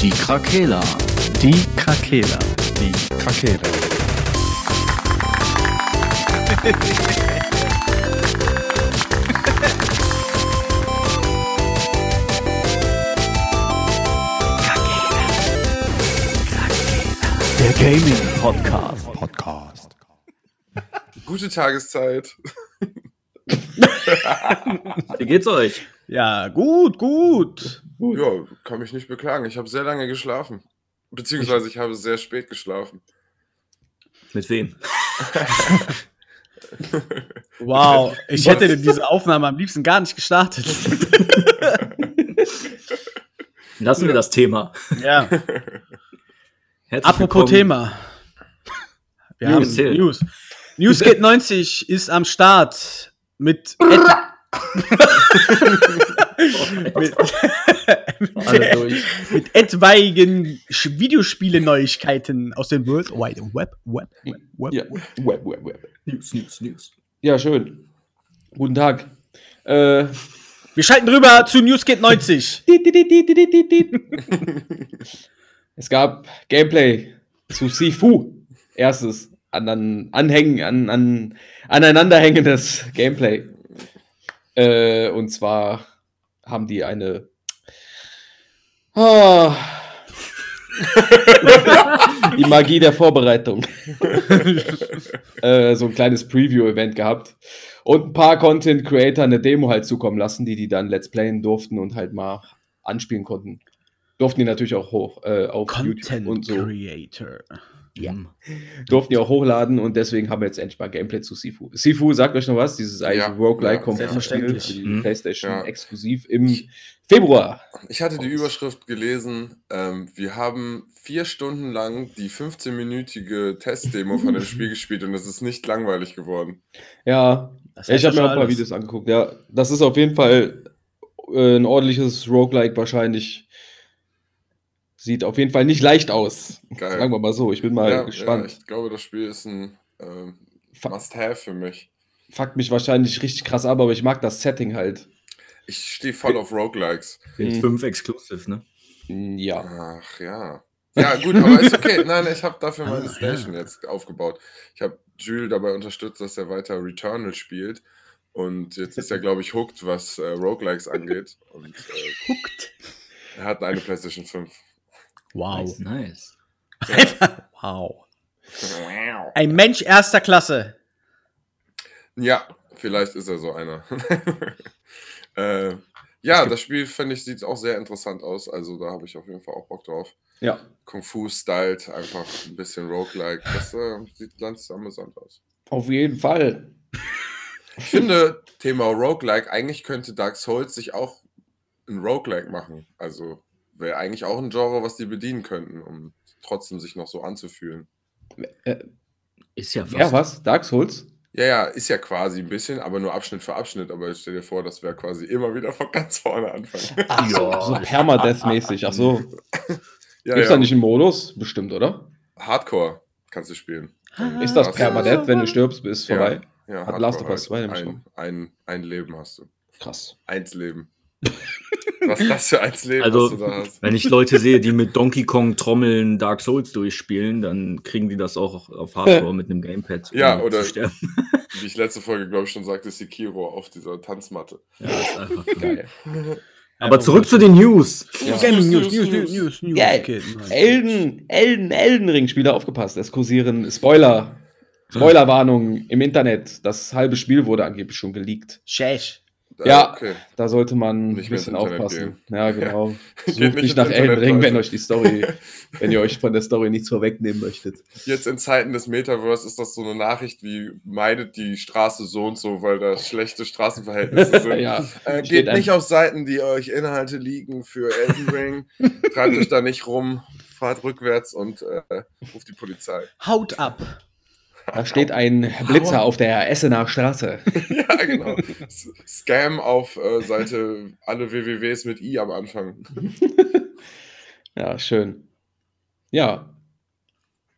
Die Krakela. Die Krakela. Die Krakela. Der Gaming Podcast. Podcast. Gute Tageszeit. Wie geht's euch? Ja, gut, gut. Ja, kann mich nicht beklagen. Ich habe sehr lange geschlafen. Beziehungsweise ich habe sehr spät geschlafen. Mit wem? Wow, ich hätte diese Aufnahme am liebsten gar nicht gestartet. Lassen wir das Thema. Ja, Herzlich apropos willkommen. Thema. Wir News, haben. News. Newsgate 90 ist am Start mit, mit, mit etwaigen Videospiele-Neuigkeiten aus dem World Wide Web. Web, Web, Web. Ja, Web, Web, Web. News, News, News. Ja, schön. Guten Tag. Äh, Wir schalten rüber zu Newsgate 90. es gab Gameplay zu Sifu. Erstes an, an, anhängen, an, an, aneinanderhängendes Gameplay. Äh, und zwar haben die eine. Ah. die Magie der Vorbereitung. äh, so ein kleines Preview-Event gehabt. Und ein paar Content-Creator eine Demo halt zukommen lassen, die die dann Let's Playen durften und halt mal anspielen konnten. Durften die natürlich auch hoch äh, auf YouTube Content und so. Creator. Ja. Durften die auch hochladen und deswegen haben wir jetzt endlich mal Gameplay zu Sifu. Sifu, sagt euch noch was? Dieses eigentlich Ja, roguelike ja, selbstverständlich. für die Mhm. Playstation Ja. exklusiv im Februar. Ich hatte die Überschrift gelesen. Ähm, wir haben vier Stunden lang die 15-minütige Testdemo von dem Spiel gespielt und es ist nicht langweilig geworden. Ja, ich habe mir auch ein paar. Videos angeguckt. Ja, das ist auf jeden Fall äh, ein ordentliches Roguelike wahrscheinlich. Sieht auf jeden Fall nicht leicht aus. Geil. Sagen wir mal so. Ich bin mal ja, gespannt. Ja, ich glaube, das Spiel ist ein ähm, Must-Have für mich. Fuckt mich wahrscheinlich richtig krass ab, aber ich mag das Setting halt. Ich stehe voll auf Roguelikes. Mit Mhm. 5 Exclusive, ne? Mm, Ja. Ach ja. Ja, gut, aber ist okay. Nein, ich habe dafür meine Station jetzt aufgebaut. Ich habe Jules dabei unterstützt, dass er weiter Returnal spielt. Und jetzt ist er, glaube ich, hooked, was äh, Roguelikes angeht. Und äh, Hooked. er hat eine PlayStation 5. Wow. Nice, nice. wow. Ein Mensch erster Klasse. Ja, vielleicht ist er so einer. äh, ja, das Spiel, finde ich, sieht auch sehr interessant aus. Also da habe ich auf jeden Fall auch Bock drauf. Ja. Kung Fu styled, einfach ein bisschen Roguelike. Das äh, sieht ganz amüsant aus. Auf jeden Fall. Ich finde, Thema Roguelike, eigentlich könnte Dark Souls sich auch ein Roguelike machen. Also wäre eigentlich auch ein Genre, was die bedienen könnten, um trotzdem sich noch so anzufühlen. Äh, Ist ja fast. ja, was? Dark Souls? Ja, ja, ist ja quasi ein bisschen, aber nur Abschnitt für Abschnitt. Aber stell dir vor, das wäre quasi immer wieder von ganz vorne anfangen. Ach so, Ja. so Permadeath-mäßig. Ach so. ja, Gibt's da nicht einen Modus? Bestimmt, oder? Hardcore kannst du spielen. Ist das. Permadeath, wenn du stirbst, ist vorbei? Ja, Hat Last of Us 2 halt. nämlich ein, ein, ein Leben hast du. Krass. Eins Leben. Was ist das für eins Leben, Also, was du da hast? wenn ich Leute sehe, die mit Donkey Kong Trommeln Dark Souls durchspielen, dann kriegen die das auch auf Hardcore mit einem Gamepad. Ja, ohne oder- Zu sterben. Wie ich letzte Folge, glaube ich, schon sagte, Sekiro auf dieser Tanzmatte. Ja, ist einfach Geil. Aber zurück zu den News. Ja. Gaming News, News, News, News, News. Ja. Elden, Elden, Elden Ring Spieler aufgepasst. Es kursieren Spoiler. Spoilerwarnungen im Internet. Das halbe Spiel wurde angeblich schon geleakt. Shesh. Ja. Okay. Da sollte man Nicht ein bisschen aufpassen. Ja, genau. Geht Sucht nicht nicht nach Elden Ring, wenn euch die Story, wenn ihr euch von der Story nichts vorwegnehmen möchtet. Jetzt in Zeiten des Metaverse ist das so eine Nachricht wie meidet die Straße so und so, weil da schlechte Straßenverhältnisse sind. Ja, Äh, geht nicht auf Seiten, die euch Inhalte liegen für Elden Ring. Treibt euch da nicht rum, fahrt rückwärts und äh, ruft die Polizei. Haut ab. Da steht ein Blitzer auf der Essener Straße. ja, genau. S- Scam auf äh, Seite alle WWWs mit I am Anfang. Ja, schön. Ja.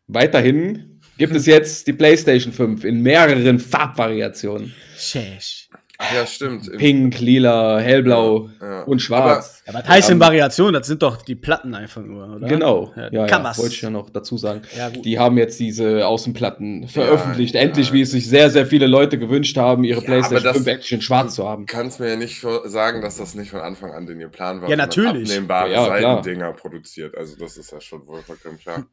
Weiterhin gibt es jetzt die PlayStation 5 in mehreren Farbvariationen. Shesh. Ja, stimmt. Im- Pink, lila, hellblau Ja. und schwarz. Ja, was heißt denn Ähm, Variation? Das sind doch die Platten einfach nur, oder? Genau, Ja, ja, kann ja, was. wollte ich ja noch dazu sagen. Ja, gut. Die haben jetzt diese Außenplatten veröffentlicht, ja. endlich, wie es sich sehr, sehr viele Leute gewünscht haben, ihre Ja, PlayStation aber das- 5 Action in schwarz zu haben. Du kannst mir ja nicht sagen, dass das nicht von Anfang an den ihr Plan war. Ja, natürlich. Abnehmbare Ja. Seitendinger produziert. Also, das ist ja schon wohl vollkommen klar.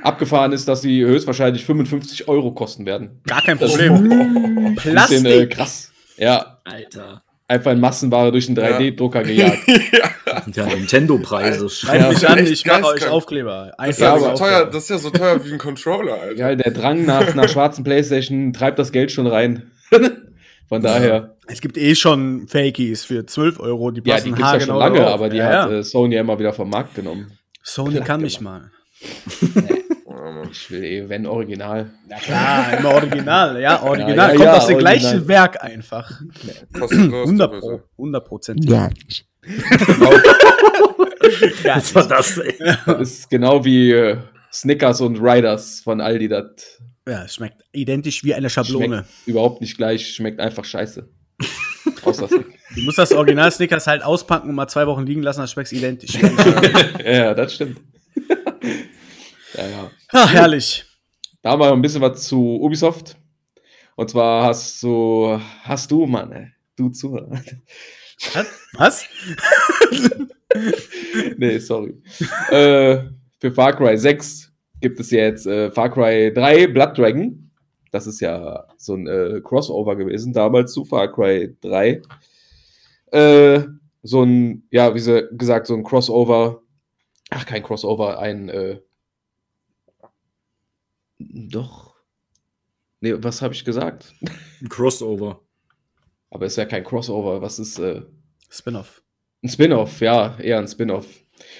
Abgefahren ist, dass sie höchstwahrscheinlich 55 Euro kosten werden. Gar kein Das- Problem. Ein bisschen Plastik. äh, krass. Ja, Alter. einfach in Massenware durch einen 3D-Drucker gejagt. Ja, Nintendo-Preise. Schreibt Ja. mich an, ich mache euch. Aufkleber. Das ist, Ja, ja so teuer, das ist ja so teuer wie ein Controller, Alter. Ja, der Drang nach, nach schwarzen Playstation treibt das Geld schon rein. Von daher, Es gibt eh schon Fakies für 12 Euro, die ja, passen die gibt's ja schon lange, darauf. aber die ja, hat ja. äh, Sony ja immer wieder vom Markt genommen. Sony platt kann mich gemacht. mal. Ich will eh, wenn original. Ja klar, immer original. Ja, original. Ja, ja, Kommt ja, aus dem original. gleichen Werk einfach. Kostenlos. 100 du Pro. Böse. 100 Prozent. Ja. Ja, Was war das, ey? Das ist genau wie äh, Snickers und Riders von Aldi. Das ja, es schmeckt identisch wie eine Schablone. schmeckt überhaupt nicht gleich, schmeckt einfach scheiße. Außer. Du musst das Original Snickers halt auspacken und mal zwei Wochen liegen lassen, dann schmeckt es identisch. ja, das stimmt. ja, ja. Ach, herrlich. Da noch ein bisschen was zu Ubisoft. Und zwar hast du, hast du, Mann, du Zuhörer. Was? nee, sorry. äh, für Far Cry 6 gibt es jetzt äh, Far Cry 3 Blood Dragon. Das ist ja so ein äh, Crossover gewesen, damals zu Far Cry 3. Äh, so ein, ja, wie gesagt, so ein Crossover. Ach, kein Crossover, ein, äh, doch. Nee, was habe ich gesagt? Ein Crossover. Aber ist ja kein Crossover. Was ist, äh, Spin-off. Ein Spin-off, ja, eher ein Spin-off.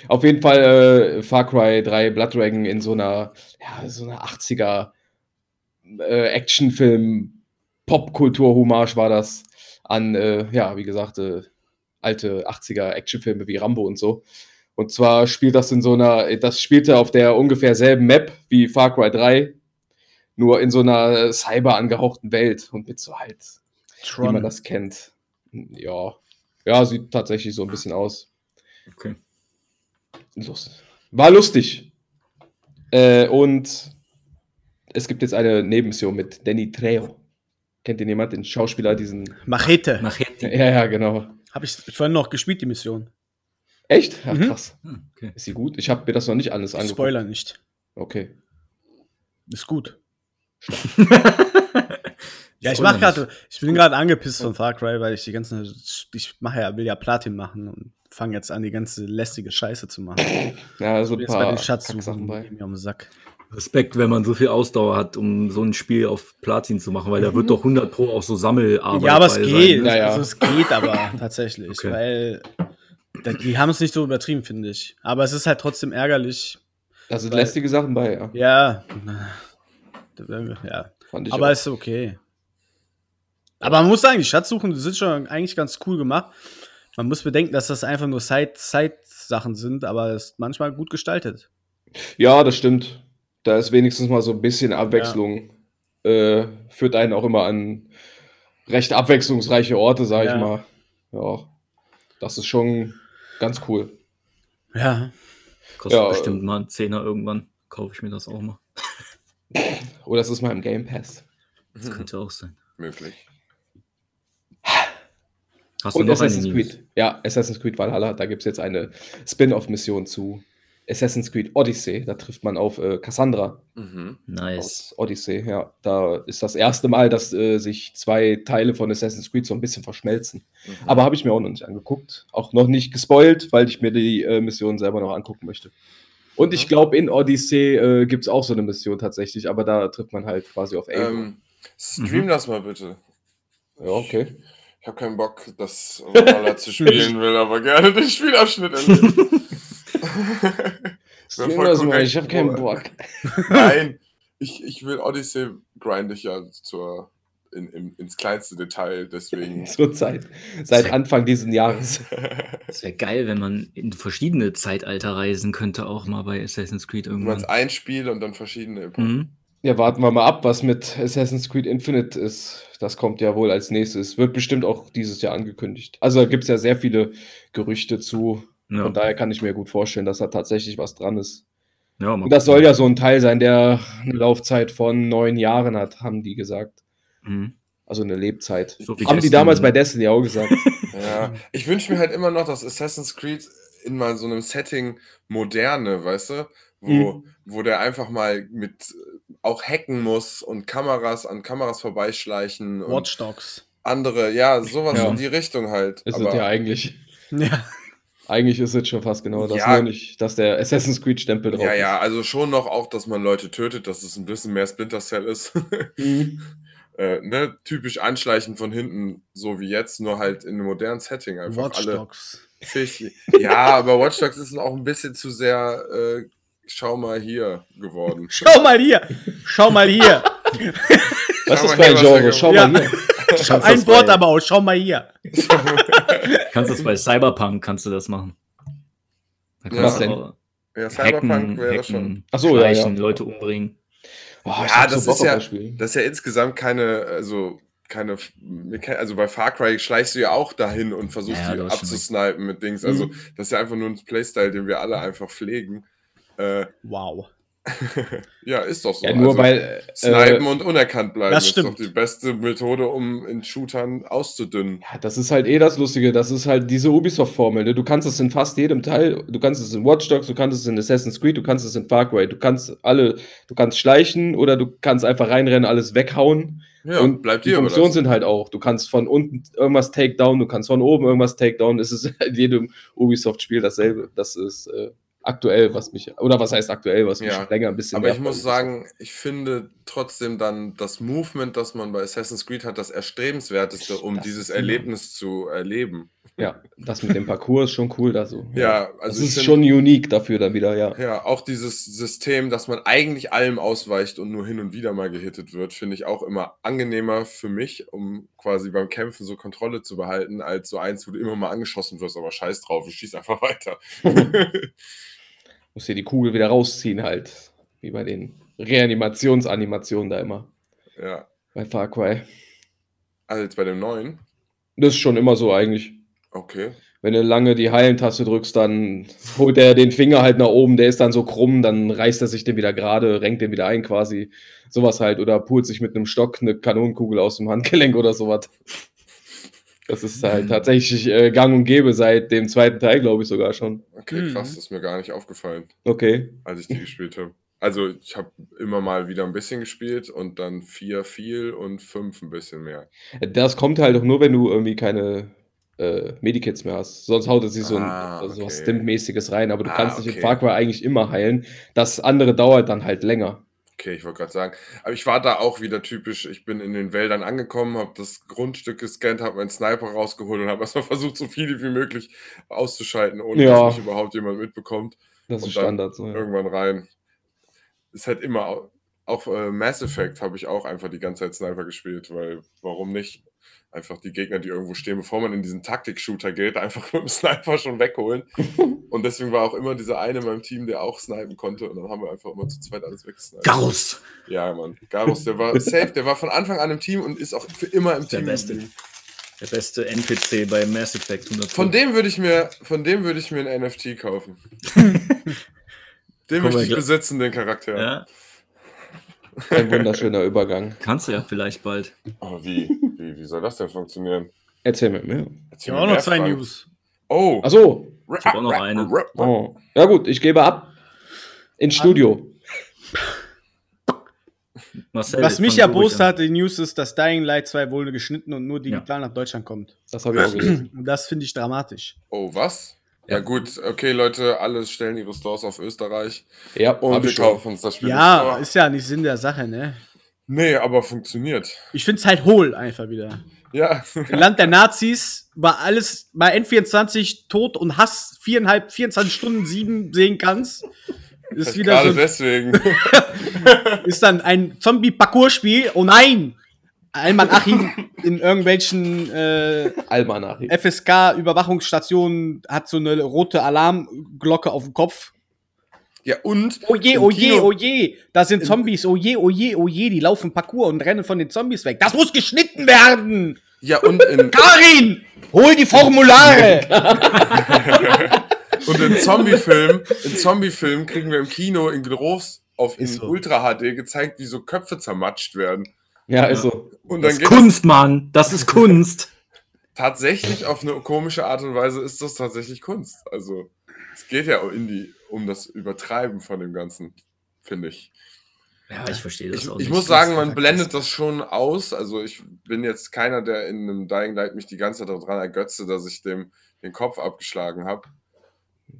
Auf jeden Fall äh, Far Cry 3 Blood Dragon in so einer, ja, so einer 80er äh, Actionfilm, Popkultur-Hommage war das an, äh, ja, wie gesagt, äh, alte 80er Actionfilme wie Rambo und so. Und zwar spielt das in so einer, das spielte auf der ungefähr selben Map wie Far Cry 3, nur in so einer cyber angehauchten Welt und mit so halt wie man Tron. das kennt. Ja. Ja, sieht tatsächlich so ein bisschen aus. Okay. Lust. War lustig. Äh, und es gibt jetzt eine Nebenmission mit Danny Trejo. Kennt ihr jemand, den Schauspieler, diesen. Machete. Machete. Ja, ja, genau. Habe ich vorhin noch gespielt, die Mission. Echt? Ach, Mhm. krass. Hm, okay. Ist sie gut? Ich habe mir das noch nicht alles angeguckt. Spoiler nicht. Okay. Ist gut. Ja, ich mach gerade, ich bin gerade angepisst von Far Cry, weil ich die ganzen, ich mache ja, will ja Platin machen und fange jetzt an, die ganze lästige Scheiße zu machen. Ja, so ein Jetzt bei paar den Schatzsuchen Kacksachen bei. gehen mir um den Sack. Respekt, wenn man so viel Ausdauer hat, um so ein Spiel auf Platin zu machen, weil da wird doch 100 Pro auch so Sammelarbeit ja, aber es geht. Sein, ne? Ja, ja. Also es geht aber tatsächlich, Okay. weil die haben es nicht so übertrieben, finde ich. Aber es ist halt trotzdem ärgerlich. Da sind Weil- lästige Sachen bei, ja. Ja, ja. Fand ich Aber auch. ist okay. Aber man muss sagen, die Schatzsuchen die sind schon eigentlich ganz cool gemacht. Man muss bedenken, dass das einfach nur Side- Side-Sachen sind, aber es ist manchmal gut gestaltet. Ja, das stimmt. Da ist wenigstens mal so ein bisschen Abwechslung. Äh, führt einen auch immer an recht abwechslungsreiche Orte, sag Ja. ich mal. Ja. Das ist schon ganz cool. Ja. Kostet Ja, bestimmt mal einen Zehner irgendwann. Kaufe ich mir das auch mal. Oder es ist mal im Game Pass. Das könnte auch sein. Möglich. Hast du Und noch Assassin's? Creed. Ja, Assassin's Creed Valhalla. Da gibt es jetzt eine Spin-off-Mission zu Assassin's Creed Odyssey. Da trifft man auf äh, Cassandra Mhm. Nice. aus Odyssey. Ja, da ist das erste Mal, dass äh, sich zwei Teile von Assassin's Creed so ein bisschen verschmelzen. Mhm. Aber habe ich mir auch noch nicht angeguckt. Auch noch nicht gespoilt, weil ich mir die äh, Mission selber noch angucken möchte. Und ich Mhm. glaube, in Odyssey äh, gibt es auch so eine Mission tatsächlich, aber da trifft man halt quasi auf Ava. ähm, stream Mhm. das mal bitte. ja, okay. Ich habe keinen Bock, das Valhalla zu spielen, will aber gerne den Spielabschnitt erleben. Stream das mal, korrekt. ich habe keinen Bock. Nein, ich, ich will Odyssey grind ich ja zur, in, in, ins kleinste Detail, deswegen. Zur Zeit. Seit Anfang dieses Jahres. Es wäre geil, wenn man in verschiedene Zeitalter reisen könnte, auch mal bei Assassin's Creed Du irgendwann. meinst ein Spiel und dann verschiedene Epochen. Mhm. Ja, warten wir mal ab, was mit Assassin's Creed Infinite ist. Das kommt ja wohl als nächstes. Wird bestimmt auch dieses Jahr angekündigt. Also da gibt es ja sehr viele Gerüchte zu. Ja. Von daher kann ich mir gut vorstellen, dass da tatsächlich was dran ist. Ja, Und das soll ja so ein Teil sein, der eine Laufzeit von neun Jahren hat, haben die gesagt. Mhm. Also eine Lebzeit. So haben die damals ne? bei Destiny auch gesagt. Ja, ich wünsche mir halt immer noch, dass Assassin's Creed in mal so einem Setting moderne, weißt du, wo, Mhm. wo der einfach mal mit äh, auch hacken muss und Kameras an Kameras vorbeischleichen und Watch Dogs. andere, ja, sowas Ja. in die Richtung halt. Ist Aber es ja eigentlich. Ja. Eigentlich ist es schon fast genau das. Ja. Nur nicht, dass der Assassin's Creed-Stempel drauf ja, ist. ja, also schon noch auch, dass man Leute tötet, dass es ein bisschen mehr Splinter Cell ist. Mhm. äh, ne, typisch anschleichen von hinten, so wie jetzt, nur halt in einem modernen Setting einfach Watch alle. Dogs. Ja, aber Watch Dogs ist auch ein bisschen zu sehr, äh, schau mal hier geworden. Schau mal hier. Schau mal hier. Was Schau ist das für ein Genre? Schau Ja. mal hier. Ein Wort bei- aber auch. Schau mal hier. Kannst das bei Cyberpunk, kannst du das machen. Da Ja. kannst Was du Ja, Cyberpunk hacken, wäre schon. hacken, Ach so, ja, ja. Leute umbringen. Oh, Ja, das Bock ist ja- das ist ja insgesamt keine, also keine, also bei Far Cry schleichst du ja auch dahin und versuchst Ja, die du schon abzusnipen mit Dings. Also das ist ja einfach nur ein Playstyle, den wir alle einfach pflegen. Äh, Wow. ja, ist doch so. Ja, nur also, weil. Snipen Äh, und unerkannt bleiben das ist doch stimmt. die beste Methode, um in Shootern auszudünnen. ja, das ist halt eh das Lustige. Das ist halt diese Ubisoft-Formel. Ne? Du kannst es in fast jedem Teil. Du kannst es in Watch Dogs, du kannst es in Assassin's Creed, du kannst es in Far Cry. Du kannst alle. Du kannst schleichen oder du kannst einfach reinrennen, alles weghauen. Ja, und bleibt die Funktionen sind halt auch, du kannst von unten irgendwas Takedown, du kannst von oben irgendwas Takedown. Es ist in jedem Ubisoft-Spiel dasselbe. Das ist äh, aktuell, was mich, oder was heißt aktuell, was mich Ja, länger ein bisschen Aber ich muss sagen, ich finde trotzdem dann das Movement, das man bei Assassin's Creed hat, das erstrebenswerteste, um Das dieses Erlebnis zu erleben. Ja, das mit dem Parcours ist schon cool da so. Ja, also das ich ist find- schon unique dafür dann wieder, ja. Ja, auch dieses System, dass man eigentlich allem ausweicht und nur hin und wieder mal gehittet wird, finde ich auch immer angenehmer für mich, um quasi beim Kämpfen so Kontrolle zu behalten, als so eins, wo du immer mal angeschossen wirst, aber scheiß drauf, ich schieß einfach weiter. Muss hier die Kugel wieder rausziehen halt. Wie bei den Reanimationsanimationen da immer. ja, Bei Far Cry. also jetzt bei dem neuen. Das ist schon immer so eigentlich. Okay. Wenn du lange die Heilentaste drückst, dann holt er den Finger halt nach oben, der ist dann so krumm, dann reißt er sich den wieder gerade, renkt den wieder ein quasi. Sowas halt. Oder pult sich mit einem Stock eine Kanonenkugel aus dem Handgelenk oder sowas. Das ist halt tatsächlich äh, gang und gäbe seit dem zweiten Teil, glaube ich sogar schon. Okay, Mhm. krass, das ist mir gar nicht aufgefallen, Okay. als ich die gespielt habe. Also ich habe immer mal wieder ein bisschen gespielt und dann vier viel und fünf ein bisschen mehr. Das kommt halt auch nur, wenn du irgendwie keine äh, Medikits mehr hast. Sonst haut es sich so ein Ah, so was okay. Stimp-mäßiges rein, aber du Ah, kannst nicht in okay. Far Cry eigentlich immer heilen. Das andere dauert dann halt länger. Okay, ich wollte gerade sagen, aber ich war da auch wieder typisch. Ich bin in den Wäldern angekommen, habe das Grundstück gescannt, habe meinen Sniper rausgeholt und habe erstmal versucht, so viele wie möglich auszuschalten, ohne Ja. dass mich überhaupt jemand mitbekommt. Das Und ist dann Standard. So, ja. Irgendwann rein. Ist halt immer, au- auch äh, Mass Effect habe ich auch einfach die ganze Zeit Sniper gespielt, weil warum nicht? Einfach die Gegner, die irgendwo stehen, bevor man in diesen Taktik-Shooter geht, einfach mit dem Sniper schon wegholen. und deswegen war auch immer dieser eine in meinem Team, der auch snipen konnte. Und dann haben wir einfach immer zu zweit alles weggesniped. Garus! Ja, Mann. Garus, der war safe, der war von Anfang an im Team und ist auch für immer im Der Team. Beste. Der beste NPC bei Mass Effect 100. Von dem würde ich mir, von dem würde ich mir ein NFT kaufen. den Guck möchte ich besitzen, den Charakter. Ja, Ein wunderschöner Übergang. kannst du ja vielleicht bald. Aber wie? Wie? Soll das denn funktionieren? Erzähl mir mehr. Ich Erzähl habe mir auch noch zwei Frank. News. Oh. Achso. Ich hab auch noch eine. Oh. Ja gut, ich gebe ab. Ins Studio. Marcel, Was mich fang ja du ruhig bost an. hat, die News ist, dass Dying Light 2 wohl geschnitten und nur digital nach Deutschland kommt. Das habe ich auch gelesen. Und das finde ich dramatisch. Oh, was? Ja, Ja. gut, okay, Leute, alle stellen ihre Stores auf Österreich Ja, und wir ich kaufen uns das Spiel. Ja, ist ja nicht Sinn der Sache, ne? Nee, aber funktioniert. Ich finde es halt hohl einfach wieder. Ja. Im Land der Nazis war alles bei N24 Tod und Hass viereinhalb, 24 Stunden sieben sehen kannst. Ist wieder Gerade so, deswegen. ist dann ein Zombie-Parcours-Spiel. Oh nein! Alman Achim in irgendwelchen äh. FSK-Überwachungsstationen hat so eine rote Alarmglocke auf dem Kopf. Ja, und. Oh je, im oh je, Kino- oh je, da sind Zombies, oh je, oh je, oh je, die laufen Parcours und rennen von den Zombies weg. Das muss geschnitten werden! Ja, und in, Karin, hol die Formulare! und in Zombie-Filmen, in Zombie-Filmen kriegen wir im Kino in groß auf in Ist so. Ultra HD gezeigt, wie so Köpfe zermatscht werden. Ja, ist so. Und Das dann ist geht Kunst, Mann. Das ist Kunst. tatsächlich auf eine komische Art und Weise ist das tatsächlich Kunst. Also es geht ja in die, um das Übertreiben von dem Ganzen, finde ich. Ja, ich verstehe das Ich, auch ich muss sagen, man blendet das schon aus. Also ich bin jetzt keiner, der in einem Dying Light mich die ganze Zeit daran ergötze, dass ich dem den Kopf abgeschlagen habe.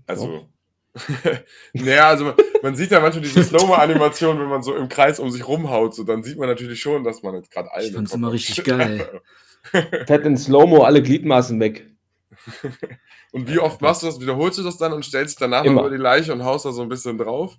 Also. naja, also man, man sieht ja manchmal diese Slow-Mo-Animation, wenn man so im Kreis um sich rumhaut, so dann sieht man natürlich schon, dass man jetzt gerade allen Ich fand's immer richtig geil. hat. Fett in Slow-Mo alle Gliedmaßen weg. Und wie oft machst du das? Wiederholst du das dann und stellst dich danach Immer. über die Leiche und haust da so ein bisschen drauf?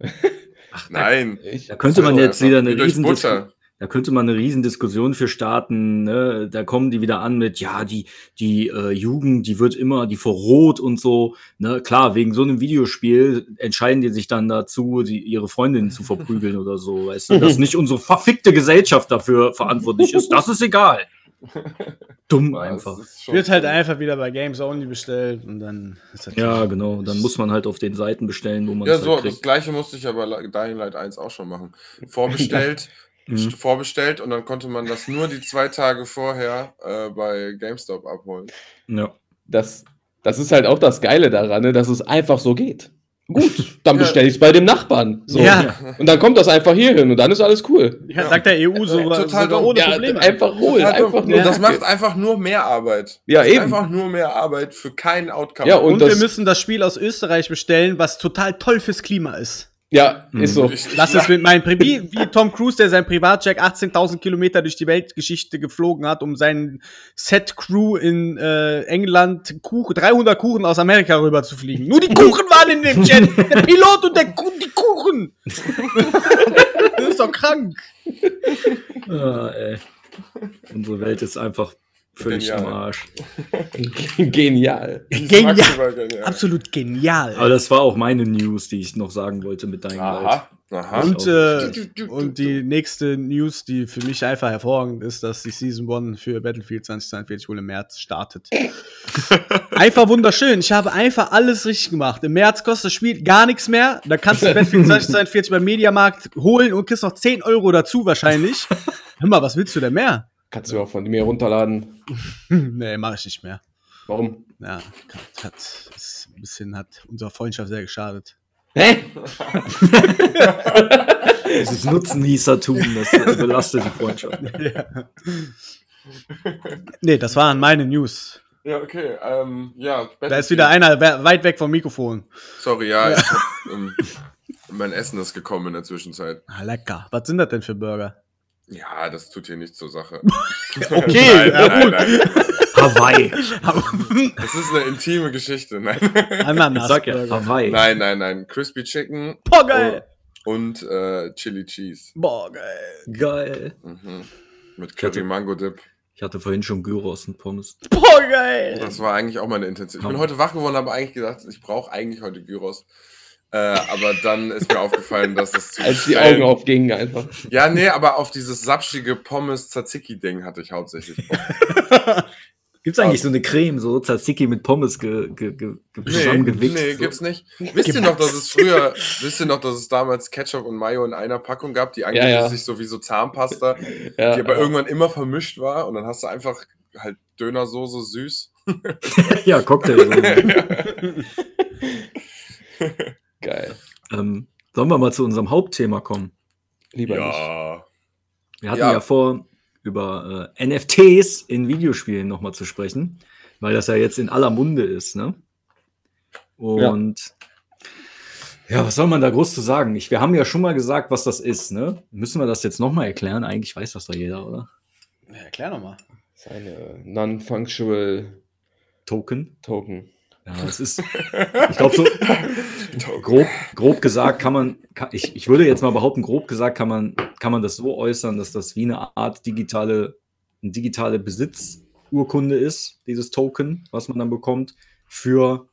Ach, Nein. Ich, Da könnte man jetzt wieder eine wie durch riesen Butter. Da könnte man eine Riesendiskussion für starten. Ne? Da kommen die wieder an mit, ja, die, die äh, Jugend, die wird immer, die verroht und so. Ne? Klar, wegen so einem Videospiel entscheiden die sich dann dazu, die, ihre Freundinnen zu verprügeln oder so. Weißt du, dass nicht unsere verfickte Gesellschaft dafür verantwortlich ist, das ist egal. Dumm einfach. Wird halt cool. einfach wieder bei Games Only bestellt und dann ist das Ja, genau. Dann muss man halt auf den Seiten bestellen, wo man Ja, es so, halt das gleiche musste ich aber Dying Light 1 auch schon machen. Vorbestellt, Mhm. st- vorbestellt und dann konnte man das nur die zwei Tage vorher äh, bei GameStop abholen. Ja. das, das ist halt auch das Geile daran, ne, dass es einfach so geht. Gut, dann Ja. bestelle ich es bei dem Nachbarn. So. Ja. Und dann kommt das einfach hier hin und dann ist alles cool. Ja, sagt der EU so, Total sogar ohne Ja, Probleme. einfach holen. Einfach nur. das macht einfach nur mehr Arbeit. Ja, Das ist eben. Einfach nur mehr Arbeit für keinen Outcome. Ja, und und wir müssen das Spiel aus Österreich bestellen, was total toll fürs Klima ist. Ja, Mhm. ist so. Lass es mit meinem wie, wie Tom Cruise, der sein Privatjet 18.000 Kilometer durch die Weltgeschichte geflogen hat, um seinen Set-Crew in äh, England Kuchen, 300 Kuchen aus Amerika rüber zu fliegen. Nur die Kuchen waren in dem Jet. Der Pilot und der Kuh, die Kuchen. das ist doch krank. Ah, ey. Unsere Welt ist einfach völlig Genial. im Arsch. Genial. Genial. genial. Absolut genial. Aber das war auch meine News, die ich noch sagen wollte mit Light. Aha. Aha. Und, äh, und die nächste News, die für mich einfach hervorragend ist, dass die Season 1 für Battlefield 2042 wohl im März startet. einfach wunderschön. Ich habe einfach alles richtig gemacht. Im März kostet das Spiel gar nichts mehr. Da kannst du Battlefield 2042 beim Mediamarkt holen und kriegst noch 10 Euro dazu wahrscheinlich. Hör mal, was willst du denn mehr? Kannst du auch von mir runterladen. Nee, mach ich nicht mehr. Warum? Ja, hat, ist ein bisschen hat unserer Freundschaft sehr geschadet. Hä? Dieses Nutznießertum, das belastet die Freundschaft. Nee, das waren meine News. Ja, okay. Ähm, ja, Da ist wieder einer we- weit weg vom Mikrofon. Sorry, ja, ich hab, ähm, mein Essen ist gekommen in der Zwischenzeit. Ah, lecker. Was sind das denn für Burger? Ja, das tut hier nichts zur Sache. Okay, nein, nein, nein. Hawaii. Das ist eine intime Geschichte. Nein, Ich Ananas. sag ja. Hawaii. nein, nein. nein. Crispy Chicken Boah, geil. und äh, Chili Cheese. Boah, geil. Geil. Mhm. Mit Curry Mango Dip. Ich hatte vorhin schon Gyros und Pommes. Boah, geil. Das war eigentlich auch meine Intention. Ich bin heute wach geworden, habe eigentlich gedacht, ich brauche eigentlich heute Gyros. Äh, aber dann ist mir aufgefallen, dass das zu Als die Augen aufgingen einfach. Ja, nee, aber auf dieses sapschige Pommes-Tzatziki-Ding hatte ich hauptsächlich Bock. Gibt's eigentlich so eine Creme, so Tzatziki mit Pommes ge, ge, ge, ge zusammengewichst? nee, so? gibt's nicht. Wisst ihr noch, dass es früher, wisst ihr noch, dass es damals Ketchup und Mayo in einer Packung gab, die eigentlich ja. sich so wie so Zahnpasta, Ja, die aber ja. irgendwann immer vermischt war und dann hast du einfach halt Dönersoße süß. ja, Cocktail. Geil. ähm, sollen wir mal zu unserem Hauptthema kommen? Lieber nicht. Ja. Wir hatten Ja. ja, vor, über äh, NFTs in Videospielen nochmal zu sprechen, weil das ja jetzt in aller Munde ist, ne? Und ja. was soll man da groß zu sagen? Ich, wir haben ja schon mal gesagt, was das ist, ne? Müssen wir das jetzt nochmal erklären? Eigentlich weiß das doch jeder, oder? Ja, erklär nochmal. Seine Non-Functional Token. Token. Ja, es ist, ich glaube so, grob, grob gesagt kann man, kann, ich, ich würde jetzt mal behaupten, grob gesagt kann man, kann man das so äußern, dass das wie eine Art digitale, eine digitale Besitzurkunde ist, dieses Token, was man dann bekommt, für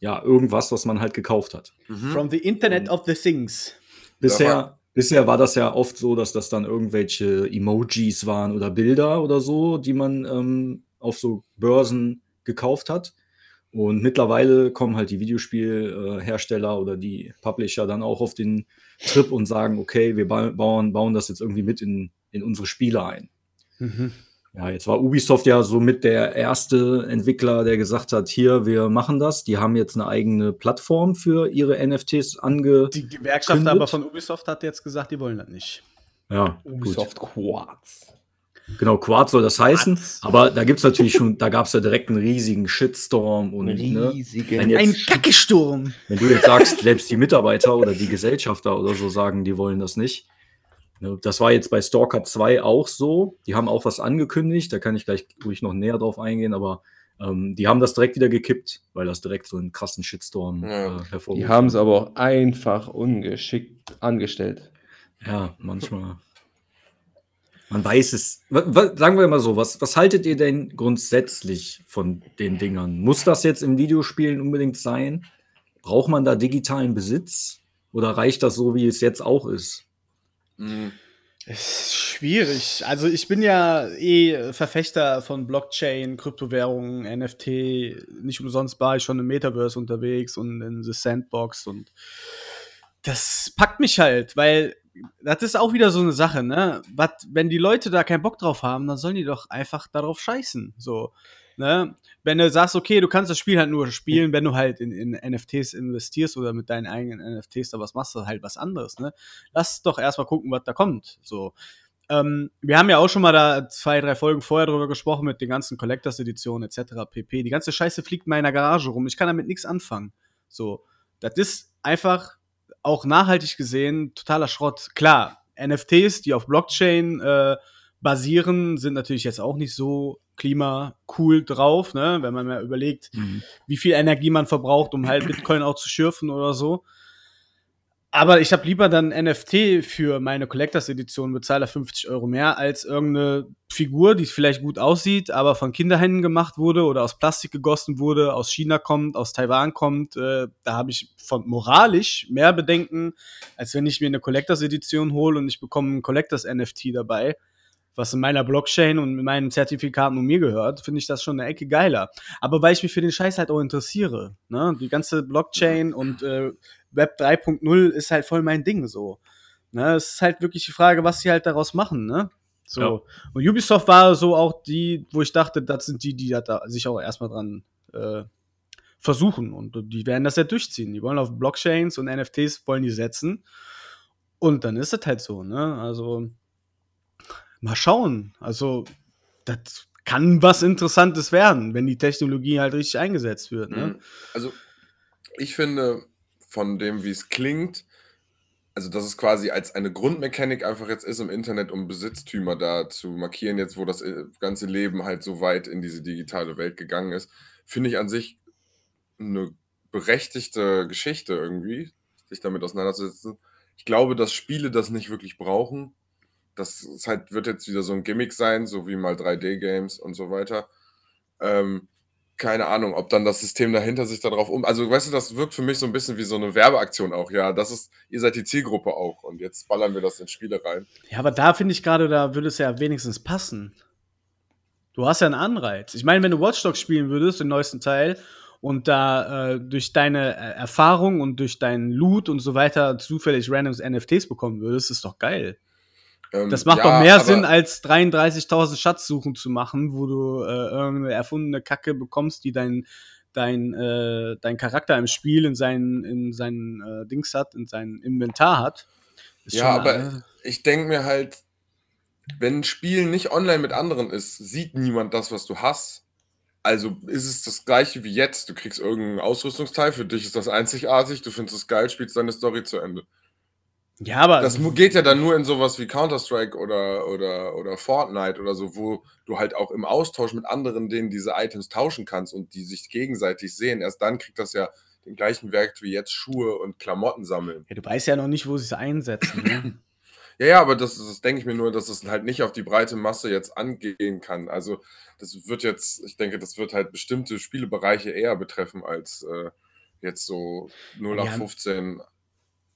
ja, irgendwas, was man halt gekauft hat. Mhm. From the Internet of the Things. Bisher, war- bisher war das ja oft so, dass das dann irgendwelche Emojis waren oder Bilder oder so, die man ähm, auf so Börsen gekauft hat. Und mittlerweile kommen halt die Videospielhersteller oder die Publisher dann auch auf den Trip und sagen, okay, wir ba bauen, bauen das jetzt irgendwie mit in, in unsere Spiele ein. Mhm. Ja, jetzt war Ubisoft ja so mit der erste Entwickler, der gesagt hat, hier, wir machen das. Die haben jetzt eine eigene Plattform für ihre NFTs ange... Die Gewerkschaft aber von Ubisoft hat jetzt gesagt, die wollen das nicht. Ja, gut. Ubisoft Quartz. Genau, Quad soll das heißen. Quad. Aber da gibt's natürlich schon, da gab's ja direkt einen riesigen Shitstorm und ne, Riesigen. Jetzt- Ein Kackesturm. wenn du jetzt sagst, selbst die Mitarbeiter oder die Gesellschafter oder so sagen, die wollen das nicht. Ne, Das war jetzt bei Stalker 2 auch so. Die haben auch was angekündigt, da kann ich gleich ruhig noch näher drauf eingehen, aber ähm, die haben das direkt wieder gekippt, weil das direkt so einen krassen Shitstorm Ja. äh, hervorgerufen Die haben es hat. aber auch einfach ungeschickt angestellt. Ja, manchmal. Man weiß es. Sagen wir mal so, was, was haltet ihr denn grundsätzlich von den Dingern? Muss das jetzt im Videospielen unbedingt sein? Braucht man da digitalen Besitz? Oder reicht das so, wie es jetzt auch ist? Mhm. Ist schwierig. Also ich bin ja eh Verfechter von Blockchain, Kryptowährungen, NFT. Nicht umsonst war ich schon im Metaverse unterwegs und in The Sandbox und das packt mich halt, weil das ist auch wieder so eine Sache, ne? Was, wenn die Leute da keinen Bock drauf haben, dann sollen die doch einfach darauf scheißen. So, ne? Wenn du sagst, okay, du kannst das Spiel halt nur spielen, wenn du halt in, in NFTs investierst oder mit deinen eigenen NFTs da was machst, du halt was anderes, ne? Lass doch erstmal gucken, was da kommt. So. Ähm, wir haben ja auch schon mal da zwei, drei Folgen vorher drüber gesprochen mit den ganzen Collectors Editionen etc. pp. Die ganze Scheiße fliegt in meiner Garage rum. Ich kann damit nichts anfangen. So, das ist einfach auch nachhaltig gesehen totaler Schrott. Klar, NFTs, die auf Blockchain äh, basieren, sind natürlich jetzt auch nicht so klimacool drauf, ne? wenn man mal überlegt, wie viel Energie man verbraucht, um halt Bitcoin auch zu schürfen oder so. Aber ich habe lieber dann NFT für meine Collectors Edition, bezahle 50 Euro mehr, als irgendeine Figur, die vielleicht gut aussieht, aber von Kinderhänden gemacht wurde oder aus Plastik gegossen wurde, aus China kommt, aus Taiwan kommt. Äh, da habe ich von moralisch mehr Bedenken, als wenn ich mir eine Collectors Edition hole und ich bekomme ein Collectors NFT dabei, was in meiner Blockchain und mit meinen Zertifikaten um mir gehört, finde ich das schon eine Ecke geiler. Aber weil ich mich für den Scheiß halt auch interessiere. Ne? Die ganze Blockchain und äh, Web 3.0 ist halt voll mein Ding so. Ne? Es ist halt wirklich die Frage, was sie halt daraus machen, ne? So. Ja. Und Ubisoft war so auch die, wo ich dachte, das sind die, die da sich auch erstmal dran äh, versuchen. Und die werden das ja durchziehen. Die wollen auf Blockchains und NFTs wollen die setzen. Und dann ist es halt so, ne? Also, mal schauen. Also, das kann was Interessantes werden, wenn die Technologie halt richtig eingesetzt wird, ne? Mhm. Also, ich finde, von dem, wie es klingt, also dass es quasi als eine Grundmechanik einfach jetzt ist im Internet, um Besitztümer da zu markieren, jetzt wo das äh, ganze Leben halt so weit in diese digitale Welt gegangen ist, finde ich an sich eine berechtigte Geschichte irgendwie, sich damit auseinanderzusetzen. Ich glaube, dass Spiele das nicht wirklich brauchen. Das halt, wird jetzt wieder so ein Gimmick sein, so wie mal 3D-Games und so weiter. Ähm, keine Ahnung, ob dann das System dahinter sich darauf um. Also, weißt du, das wirkt für mich so ein bisschen wie so eine Werbeaktion auch. Ja, das ist, ihr seid die Zielgruppe auch und jetzt ballern wir das in Spiele rein. Ja, aber da finde ich gerade, da würde es ja wenigstens passen. Du hast ja einen Anreiz. Ich meine, wenn du Watch Dogs spielen würdest, den neuesten Teil, und da äh, durch deine äh, Erfahrung und durch deinen Loot und so weiter zufällig randoms NFTs bekommen würdest, ist doch geil. Ähm, Das macht ja, doch mehr Sinn, als 33.000 Schatzsuchen zu machen, wo du äh, irgendeine erfundene Kacke bekommst, die dein, dein, äh, dein Charakter im Spiel in seinen, in seinen äh, Dings hat, in seinem Inventar hat. Ist Ja, aber äh, ich denke mir halt, wenn ein Spiel nicht online mit anderen ist, sieht niemand das, was du hast. Also ist es das gleiche wie jetzt. Du kriegst irgendein Ausrüstungsteil, für dich ist das einzigartig, du findest es geil, spielst deine Story zu Ende. Ja, aber Das geht ja dann nur in sowas wie Counter-Strike oder, oder, oder Fortnite oder so, wo du halt auch im Austausch mit anderen denen diese Items tauschen kannst und die sich gegenseitig sehen. Erst dann kriegt das ja den gleichen Wert wie jetzt Schuhe und Klamotten sammeln. Ja, du weißt ja noch nicht, wo sie es einsetzen. Ne? Ja, ja, aber das, das denke ich mir nur, dass es halt nicht auf die breite Masse jetzt angehen kann. Also das wird jetzt, ich denke, das wird halt bestimmte Spielebereiche eher betreffen als äh, jetzt so 0 nach Ja. 15. keine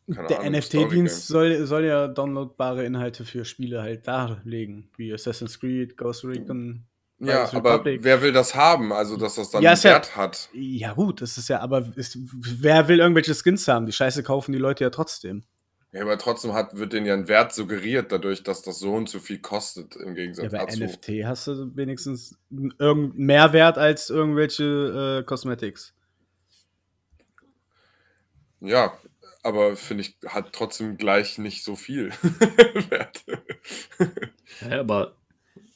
Der NFT-Dienst soll, soll ja downloadbare Inhalte für Spiele halt darlegen, wie Assassin's Creed, Ghost Recon. Ja, Riders aber Republic. wer will das haben? Also, dass das dann Ja, einen ist ja- Wert hat. Ja, gut, das ist ja, aber ist, wer will irgendwelche Skins haben? Die Scheiße kaufen die Leute ja trotzdem. Ja, aber trotzdem hat, wird denen ja ein Wert suggeriert, dadurch, dass das so und so viel kostet, im Ja, Gegensatz bei dazu. NFT hast du wenigstens irgendeinen Mehrwert als irgendwelche äh, Cosmetics. Ja, aber finde ich, hat trotzdem gleich nicht so viel Wert. Ja, aber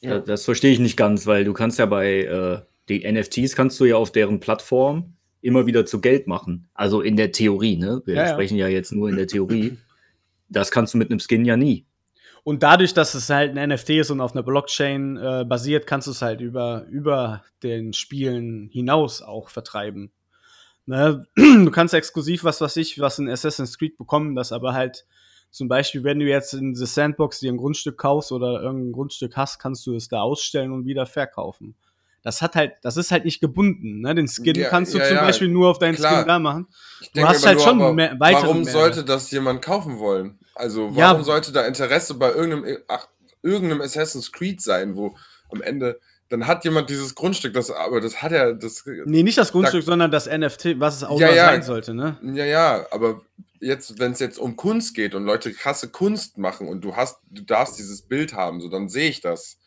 Ja. da- das verstehe ich nicht ganz, weil du kannst ja bei äh, die NFTs kannst du ja auf deren Plattform immer wieder zu Geld machen. Also in der Theorie, ne? Wir Ja, ja. sprechen ja jetzt nur in der Theorie. Das kannst du mit einem Skin ja nie. Und dadurch, dass es halt ein NFT ist und auf einer Blockchain äh, basiert, kannst du es halt über, über den Spielen hinaus auch vertreiben. Ne? Du kannst exklusiv was, was ich, was in Assassin's Creed bekommen, das aber halt zum Beispiel, wenn du jetzt in The Sandbox dir ein Grundstück kaufst oder irgendein Grundstück hast, kannst du es da ausstellen und wieder verkaufen. Das hat halt, das ist halt nicht gebunden. Ne? Den Skin Ja, kannst du ja, zum ja, Beispiel nur auf deinen klar. Skin da machen. Ich Du hast halt nur, schon mehr- weitere warum sollte das jemand kaufen wollen? Also warum sollte da Interesse bei irgendeinem, ach, irgendeinem Assassin's Creed sein, wo am Ende, dann hat jemand dieses Grundstück, das, aber das hat ja, das, Nee, nicht das Grundstück, sondern das NFT, was es auch Ja, ja. sein sollte, ne? ja, ja, aber jetzt, wenn es jetzt um Kunst geht und Leute krasse Kunst machen und du hast, du darfst dieses Bild haben, so dann sehe ich das,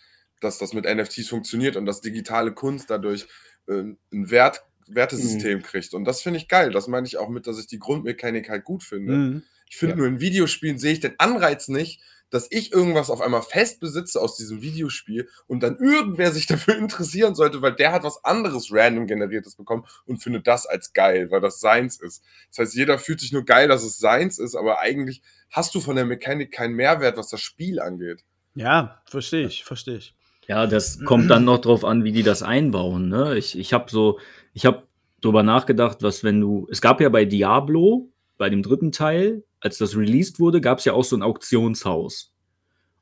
dass das mit NFTs funktioniert und dass digitale Kunst dadurch äh, ein Wert, Mhm. Wertesystem kriegt. Und das finde ich geil. Das meine ich auch mit, dass ich die Grundmechanik halt gut finde. Mhm. Ich finde Ja. nur in Videospielen sehe ich den Anreiz nicht, dass ich irgendwas auf einmal fest besitze aus diesem Videospiel und dann irgendwer sich dafür interessieren sollte, weil der hat was anderes random generiertes bekommen und findet das als geil, weil das seins ist. Das heißt, jeder fühlt sich nur geil, dass es seins ist, aber eigentlich hast du von der Mechanik keinen Mehrwert, was das Spiel angeht. Ja, verstehe ich, verstehe ich. Ja, das kommt dann noch drauf an, wie die das einbauen. Ne? Ich, ich habe so, ich habe drüber nachgedacht, was wenn du, es gab ja bei Diablo, bei dem dritten Teil, als das released wurde, gab es ja auch so ein Auktionshaus.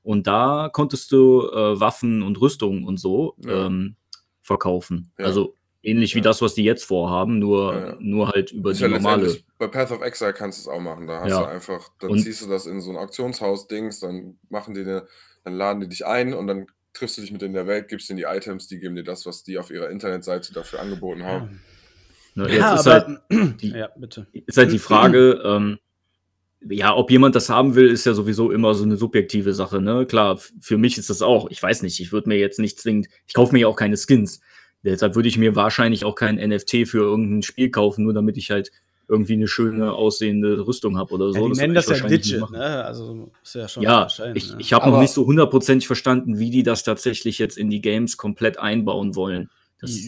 Und da konntest du äh, Waffen und Rüstungen und so Ja. ähm, verkaufen. Ja. Also ähnlich wie Ja. das, was die jetzt vorhaben, nur, Ja, ja. nur halt über Ist die ja normale. Bei Path of Exile kannst du es auch machen. Da hast Ja. du einfach, dann Und- ziehst du das in so ein Auktionshaus-Dings, dann machen die dir, dann laden die dich ein und dann triffst du dich mit in der Welt, gibst denen die Items, die geben dir das, was die auf ihrer Internetseite dafür angeboten haben. Ne, jetzt Ja, ist aber, halt die, ja, bitte. ist halt die Frage, ähm, ja, ob jemand das haben will, ist ja sowieso immer so eine subjektive Sache, ne? Klar, für mich ist das auch. Ich weiß nicht, ich würde mir jetzt nicht zwingend, ich kaufe mir ja auch keine Skins. Deshalb würde ich mir wahrscheinlich auch kein NFT für irgendein Spiel kaufen, nur damit ich halt irgendwie eine schöne aussehende Rüstung habe oder so. Ja, die nennen würd das ich ja Digit, ne? Also ist ja schon Ja, ich, ne? ich habe noch nicht so hundertprozentig verstanden, wie die das tatsächlich jetzt in die Games komplett einbauen wollen. Das,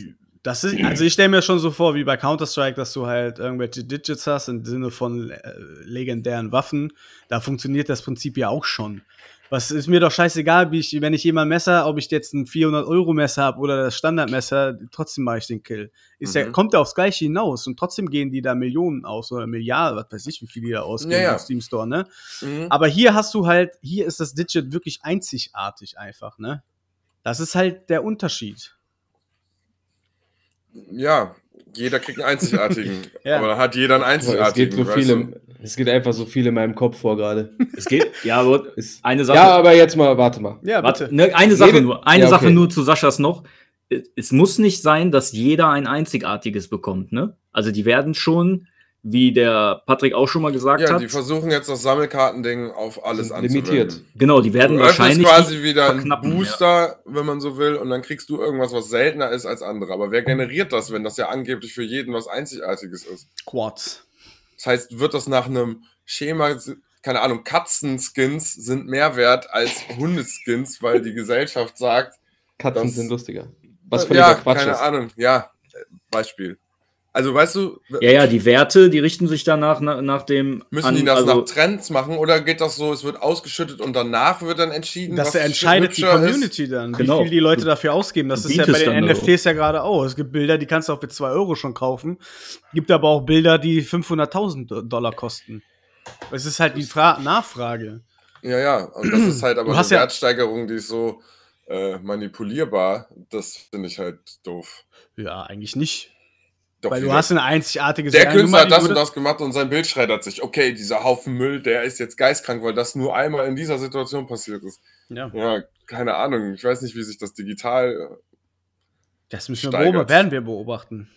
Das ist, also ich stelle mir schon so vor, wie bei Counter-Strike, dass du halt irgendwelche Digits hast im Sinne von äh, legendären Waffen. Da funktioniert das Prinzip ja auch schon. Was ist mir doch scheißegal, wie ich, wenn ich jemand Messer, ob ich jetzt ein 400-Euro-Messer habe oder das Standardmesser, trotzdem mache ich den Kill. Ist ja, Mhm. kommt ja aufs Gleiche hinaus und trotzdem gehen die da Millionen aus oder Milliarden, was weiß ich, wie viel die da ausgeben Ja, ja. im Steam Store, ne? Mhm. Aber hier hast du halt, hier ist das Digit wirklich einzigartig einfach, ne? Das ist halt der Unterschied. Ja, jeder kriegt einen einzigartigen. Ja. Aber hat jeder einen Aber es geht einzigartigen. so weißt viel du? im, es geht einfach so viel in meinem Kopf vor gerade. es geht, ja, aber eine Sache. Ja, aber jetzt mal, warte mal. Ja, Warte, ne, eine Sache Redet- nur, eine Ja, Sache okay. nur zu Saschas noch. Es- Es muss nicht sein, dass jeder ein einzigartiges bekommt, ne? Also die werden schon, wie der Patrick auch schon mal gesagt Ja, hat, die versuchen jetzt das Sammelkartending auf alles anzuwenden. limitiert. genau, die werden Du wahrscheinlich quasi wieder verknappen, Booster, wenn man so will, und dann kriegst du irgendwas, was seltener ist als andere. Aber wer generiert das, wenn das ja angeblich für jeden was Einzigartiges ist? Quads. Das heißt, wird das nach einem Schema, keine Ahnung, Katzenskins sind mehr wert als Hundeskins, weil die Gesellschaft sagt, Katzen Das- sind lustiger. Was völliger ja, Quatsch keine ist. Ahnung, ja, Beispiel. Also weißt du, Ja, ja, die Werte, die richten sich danach nach, nach dem. müssen an- die das also, nach Trends machen oder geht das so, es wird ausgeschüttet und danach wird dann entschieden, Das was entscheidet die hübscher ist? Community dann, Genau. wie viel die Leute Du- dafür ausgeben. Das ist ja bei den. NFTs ja gerade auch. Es gibt Bilder, die kannst du auch für 2 Euro schon kaufen. Gibt aber auch Bilder, die 500.000 Do- Dollar kosten. Es ist halt die Fra Nachfrage. Ja, ja, und das ist halt aber eine ja- Wertsteigerung, die ist so äh, manipulierbar. Das finde ich halt doof. Ja, eigentlich nicht. Doch, Weil du hast eine einzigartige der Künstler hat das und das gemacht und sein Bild schreddert sich. Okay, dieser Haufen Müll, der ist jetzt geistkrank, weil das nur einmal in dieser Situation passiert ist. Ja, Ja, keine Ahnung. Ich weiß nicht, wie sich das digital, das müssen wir beobachten, werden wir beobachten.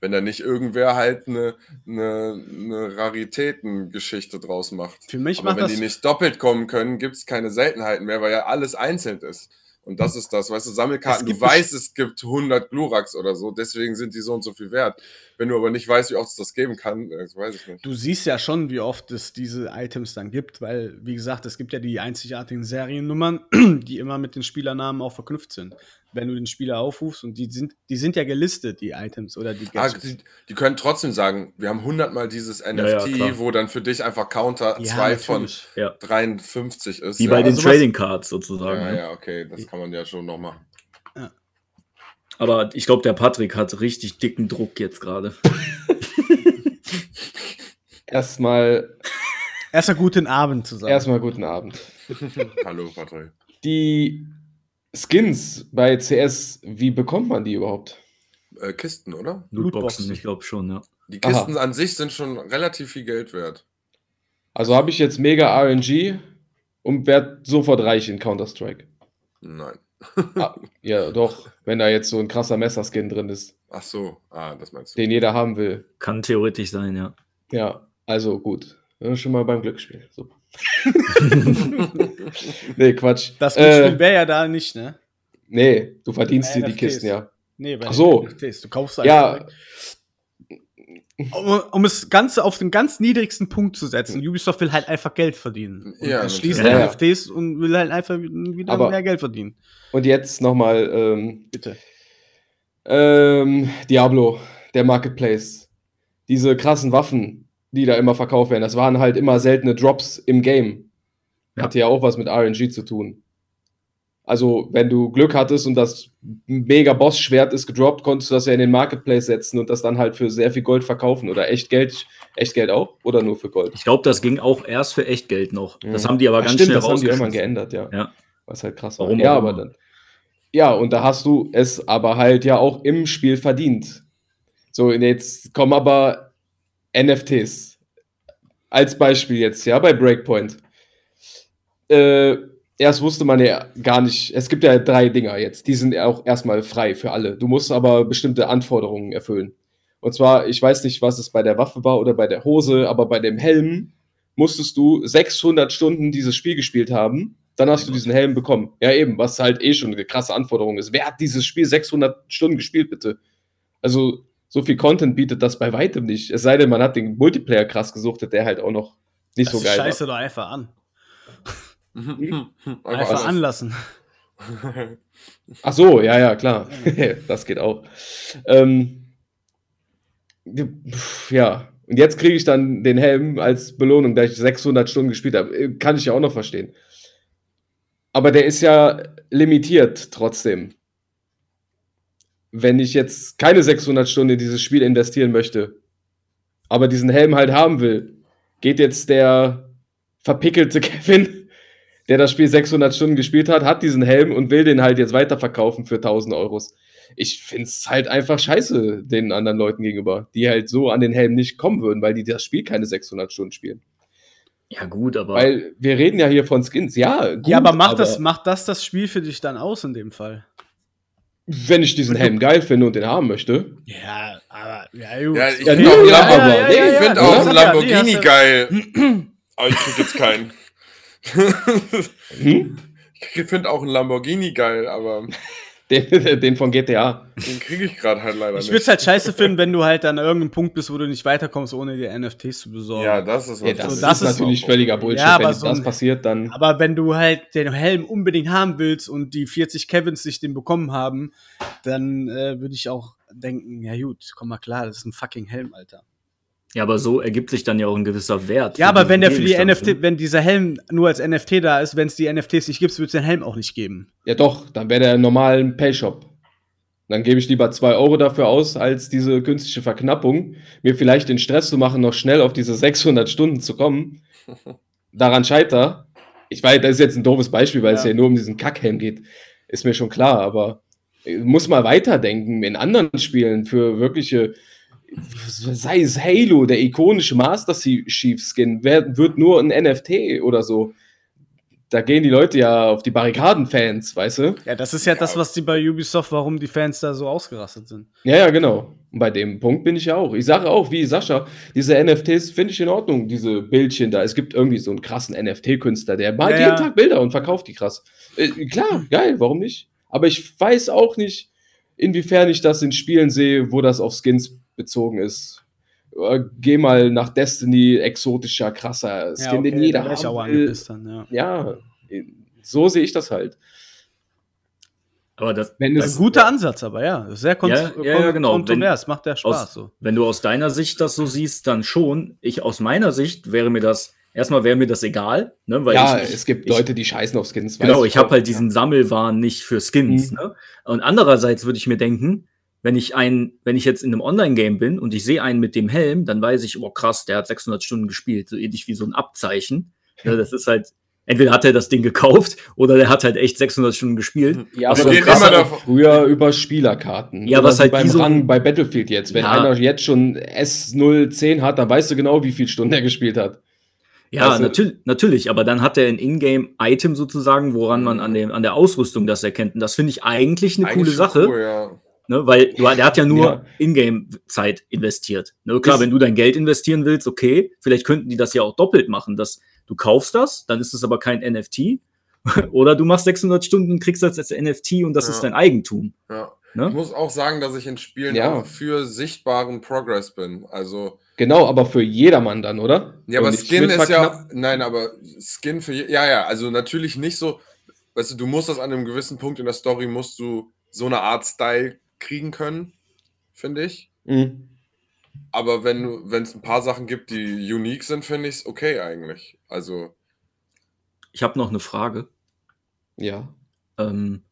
wenn da nicht irgendwer halt eine, eine, eine Raritätengeschichte draus macht. Für mich Aber macht wenn das die nicht doppelt kommen können, gibt es keine Seltenheiten mehr, weil ja alles einzeln ist. Und das ist das, weißt du, Sammelkarten, du weißt, es gibt 100 Gluraks oder so, deswegen sind die so und so viel wert. Wenn du aber nicht weißt, wie oft es das geben kann, äh, das weiß ich nicht. Du siehst ja schon, wie oft es diese Items dann gibt, weil, wie gesagt, es gibt ja die einzigartigen Seriennummern, die immer mit den Spielernamen auch verknüpft sind. Wenn du den Spieler aufrufst und die sind, die sind ja gelistet, die Items oder die Ah, Gadgets. die, die können trotzdem sagen, wir haben 100 mal dieses ja, NFT, klar. wo dann für dich einfach Counter Ja, 2 von natürlich. Ja. 53 ist. Wie ja. bei den sowas- Trading Cards sozusagen. Ja, ne? ja, okay, das kann man ja schon noch machen. Aber ich glaube, der Patrick hat richtig dicken Druck jetzt gerade. Erstmal, Erstmal guten Abend zusammen. erstmal guten Abend. Hallo, Patrick. Die Skins bei CS, wie bekommt man die überhaupt? Äh, Kisten, oder? Lootboxen, Lootboxen. ich glaube schon, ja. Die Kisten an sich sind schon relativ viel Geld wert. Also habe ich jetzt mega RNG und werde sofort reich in Counter-Strike. Nein. Ah, ja, doch, wenn da jetzt so ein krasser Messerskin drin ist, Ach so, ah, das meinst du. den jeder haben will. Kann theoretisch sein, ja. Ja, also gut. Ja, schon mal beim Glücksspiel. Super. nee, Quatsch. das äh, Glücksspiel wäre ja da nicht, ne? nee, du verdienst dir die. Kisten, ja. Nee, bei Ach so. NFTs. Du kaufst Ja, einfach. Um, um es Ganze auf den ganz niedrigsten Punkt zu setzen, Ubisoft will halt einfach Geld verdienen. Und Ja, ja, schließt natürlich. NFTs und will halt einfach wieder Aber- mehr Geld verdienen. und jetzt nochmal ähm, Bitte. ähm, Diablo, der Marketplace. Diese krassen Waffen, die da immer verkauft werden, das waren halt immer seltene Drops im Game. Ja. Hatte ja auch was mit RNG zu tun. Also, wenn du Glück hattest und das mega Boss-Schwert ist gedroppt, konntest du das ja in den Marketplace setzen und das dann halt für sehr viel Gold verkaufen. Oder echt Geld, echt Geld auch? Oder nur für Gold? Ich glaube, das ging auch erst für Echtgeld noch. Das haben die aber Ach, ganz stimmt, schnell das haben die irgendwann rausgeschmissen. geändert, ja. Ja. Was halt krass Warum war. Ja, aber dann. Ja, und da hast du es aber halt ja auch im Spiel verdient. So, jetzt kommen aber NFTs. Als Beispiel jetzt, ja, bei Breakpoint. Äh, erst wusste man ja gar nicht, es gibt ja drei Dinger jetzt, die sind ja auch erstmal frei für alle. Du musst aber bestimmte Anforderungen erfüllen. Und zwar, ich weiß nicht, was es bei der Waffe war oder bei der Hose, aber bei dem Helm musstest du 600 Stunden dieses Spiel gespielt haben. Dann hast du diesen Helm bekommen. Ja, eben, was halt eh schon eine krasse Anforderung ist. Wer hat dieses Spiel 600 Stunden gespielt, bitte? Also, so viel Content bietet das bei weitem nicht. Es sei denn, man hat den Multiplayer krass gesuchtet, der halt auch noch nicht Das so geil scheiße war. doch einfach an. Einfach Einfach alles. anlassen. Ach so, ja, ja, klar. das geht auch. Ähm, pf, ja, und jetzt kriege ich dann den Helm als Belohnung, da ich 600 Stunden gespielt habe. Äh, Kann ich ja auch noch verstehen. Aber der ist ja limitiert trotzdem. Wenn ich jetzt keine 600 Stunden in dieses Spiel investieren möchte, aber diesen Helm halt haben will, geht jetzt der verpickelte Kevin, der das Spiel 600 Stunden gespielt hat, hat diesen Helm und will den halt jetzt weiterverkaufen für 1000 Euros. Ich find's halt einfach scheiße den anderen Leuten gegenüber, die halt so an den Helm nicht kommen würden, weil die das Spiel keine 600 Stunden spielen. Ja, gut, aber Weil wir reden ja hier von Skins. Ja, gut, ja, aber macht, das, macht das das Spiel für dich dann aus in dem Fall? wenn ich diesen Helm geil finde und den haben möchte. Ja, aber ja, gut. Ja, ich finde auch, Lambo- ja, ja, ich ja, find ja, auch ja. ein Ja, nee, Lamborghini geil. Aber ich krieg jetzt keinen. Hm? Ich finde auch einen Lamborghini geil, aber Den, den von GTA. den kriege ich gerade halt leider Ich würde es nicht. halt scheiße finden, wenn du halt an irgendeinem Punkt bist, wo du nicht weiterkommst, ohne dir NFTs zu besorgen. Ja, das ist Ja, das, So, das ist ist natürlich völliger Bullshit. Ja, aber wenn so das ein- passiert, dann. Aber wenn du halt den Helm unbedingt haben willst und die 40 Kevins sich den bekommen haben, dann äh, würde ich auch denken, ja gut, komm mal klar, das ist ein fucking Helm, Alter. Ja, aber so ergibt sich dann ja auch ein gewisser Wert. Ja, aber wenn der für die NFT, wenn dieser Helm nur als NFT da ist, wenn es die NFTs nicht gibt, wird es den Helm auch nicht geben. Ja, doch, dann wäre der im normalen Payshop. Dann gebe ich lieber 2 Euro dafür aus, als diese künstliche Verknappung, mir vielleicht den Stress zu machen, noch schnell auf diese 600 Stunden zu kommen. Daran scheiter. Ich weiß, das ist jetzt ein doofes Beispiel, weil es Ja. ja nur um diesen Kackhelm geht. Ist mir schon klar, aber äh, muss mal weiterdenken in anderen Spielen für wirkliche sei es Halo, der ikonische Master Chief Skin, wird nur ein NFT oder so. Da gehen die Leute ja auf die Barrikaden, Fans, weißt du? Ja, das ist ja, Ja. das, was die bei Ubisoft, warum die Fans da so ausgerastet sind. Ja, ja, genau. Und bei dem Punkt bin ich ja auch. Ich sage auch, wie Sascha, diese NFTs finde ich in Ordnung, diese Bildchen da. Es gibt irgendwie so einen krassen NFT-Künstler, der malt Ja, jeden ja. Tag Bilder und verkauft die krass. Äh, klar, geil, warum nicht? Aber ich weiß auch nicht, inwiefern ich das in Spielen sehe, wo das auf Skins bezogen ist. Äh, Geh mal nach Destiny, exotischer, krasser Skin, den jeder ich auch haben will. angepisst dann, ja. Ja, so sehe ich das halt. Aber das, Wenn Das ist ein guter Ansatz, aber ja. Sehr kont Ja, ja, ja, genau. kontrovers, macht ja Spaß aus, so. wenn du aus deiner Sicht das so siehst, dann schon. Ich aus meiner Sicht wäre mir das, erstmal wäre mir das egal, ne, weil ja, ich, es gibt ich- Leute, die scheißen auf Skins. Genau, weiß ich habe halt diesen Sammelwahn nicht für Skins. Mhm. Ne? Und andererseits würde ich mir denken, wenn ich ein, wenn ich jetzt in einem Online-Game bin und ich sehe einen mit dem Helm, dann weiß ich, oh krass, der hat 600 Stunden gespielt, so ähnlich wie so ein Abzeichen. Ne, das ist halt, entweder hat er das Ding gekauft oder der hat halt echt 600 Stunden gespielt. Ja, aber so das ein war krasser- auch früher über Spielerkarten. Ja, Oder was halt beim so Rang bei Battlefield jetzt. Wenn Ja. einer jetzt schon S010 hat, dann weißt du genau, wie viele Stunden er gespielt hat. Ja, Weißt du? natür natürlich, aber dann hat er ein Ingame-Item sozusagen, woran man an, dem, an der Ausrüstung das erkennt. Und das finde ich eigentlich eine Eigentlich coole Sache. Cool, ja. Ne, weil du, der hat ja nur Ja. Ingame-Zeit investiert. Ne, klar, Ist- wenn du dein Geld investieren willst, okay, vielleicht könnten die das ja auch doppelt machen, dass du kaufst das, dann ist es aber kein NFT. Oder du machst 600 Stunden, kriegst das als NFT und das Ja. ist dein Eigentum. ja. Ne? Ich muss auch sagen, dass ich in Spielen Ja. auch für sichtbaren Progress bin. Also, Genau, aber für jedermann dann, oder? ja, aber Skin ist ja, nein, aber Skin für, ja, ja, also natürlich nicht so, weißt du, du musst das an einem gewissen Punkt in der Story, musst du so eine Art Style kriegen können, finde ich. Mhm. Aber wenn es ein paar Sachen gibt, die unique sind, finde ich es okay eigentlich. Also, Ich habe noch eine Frage Ja. ähm,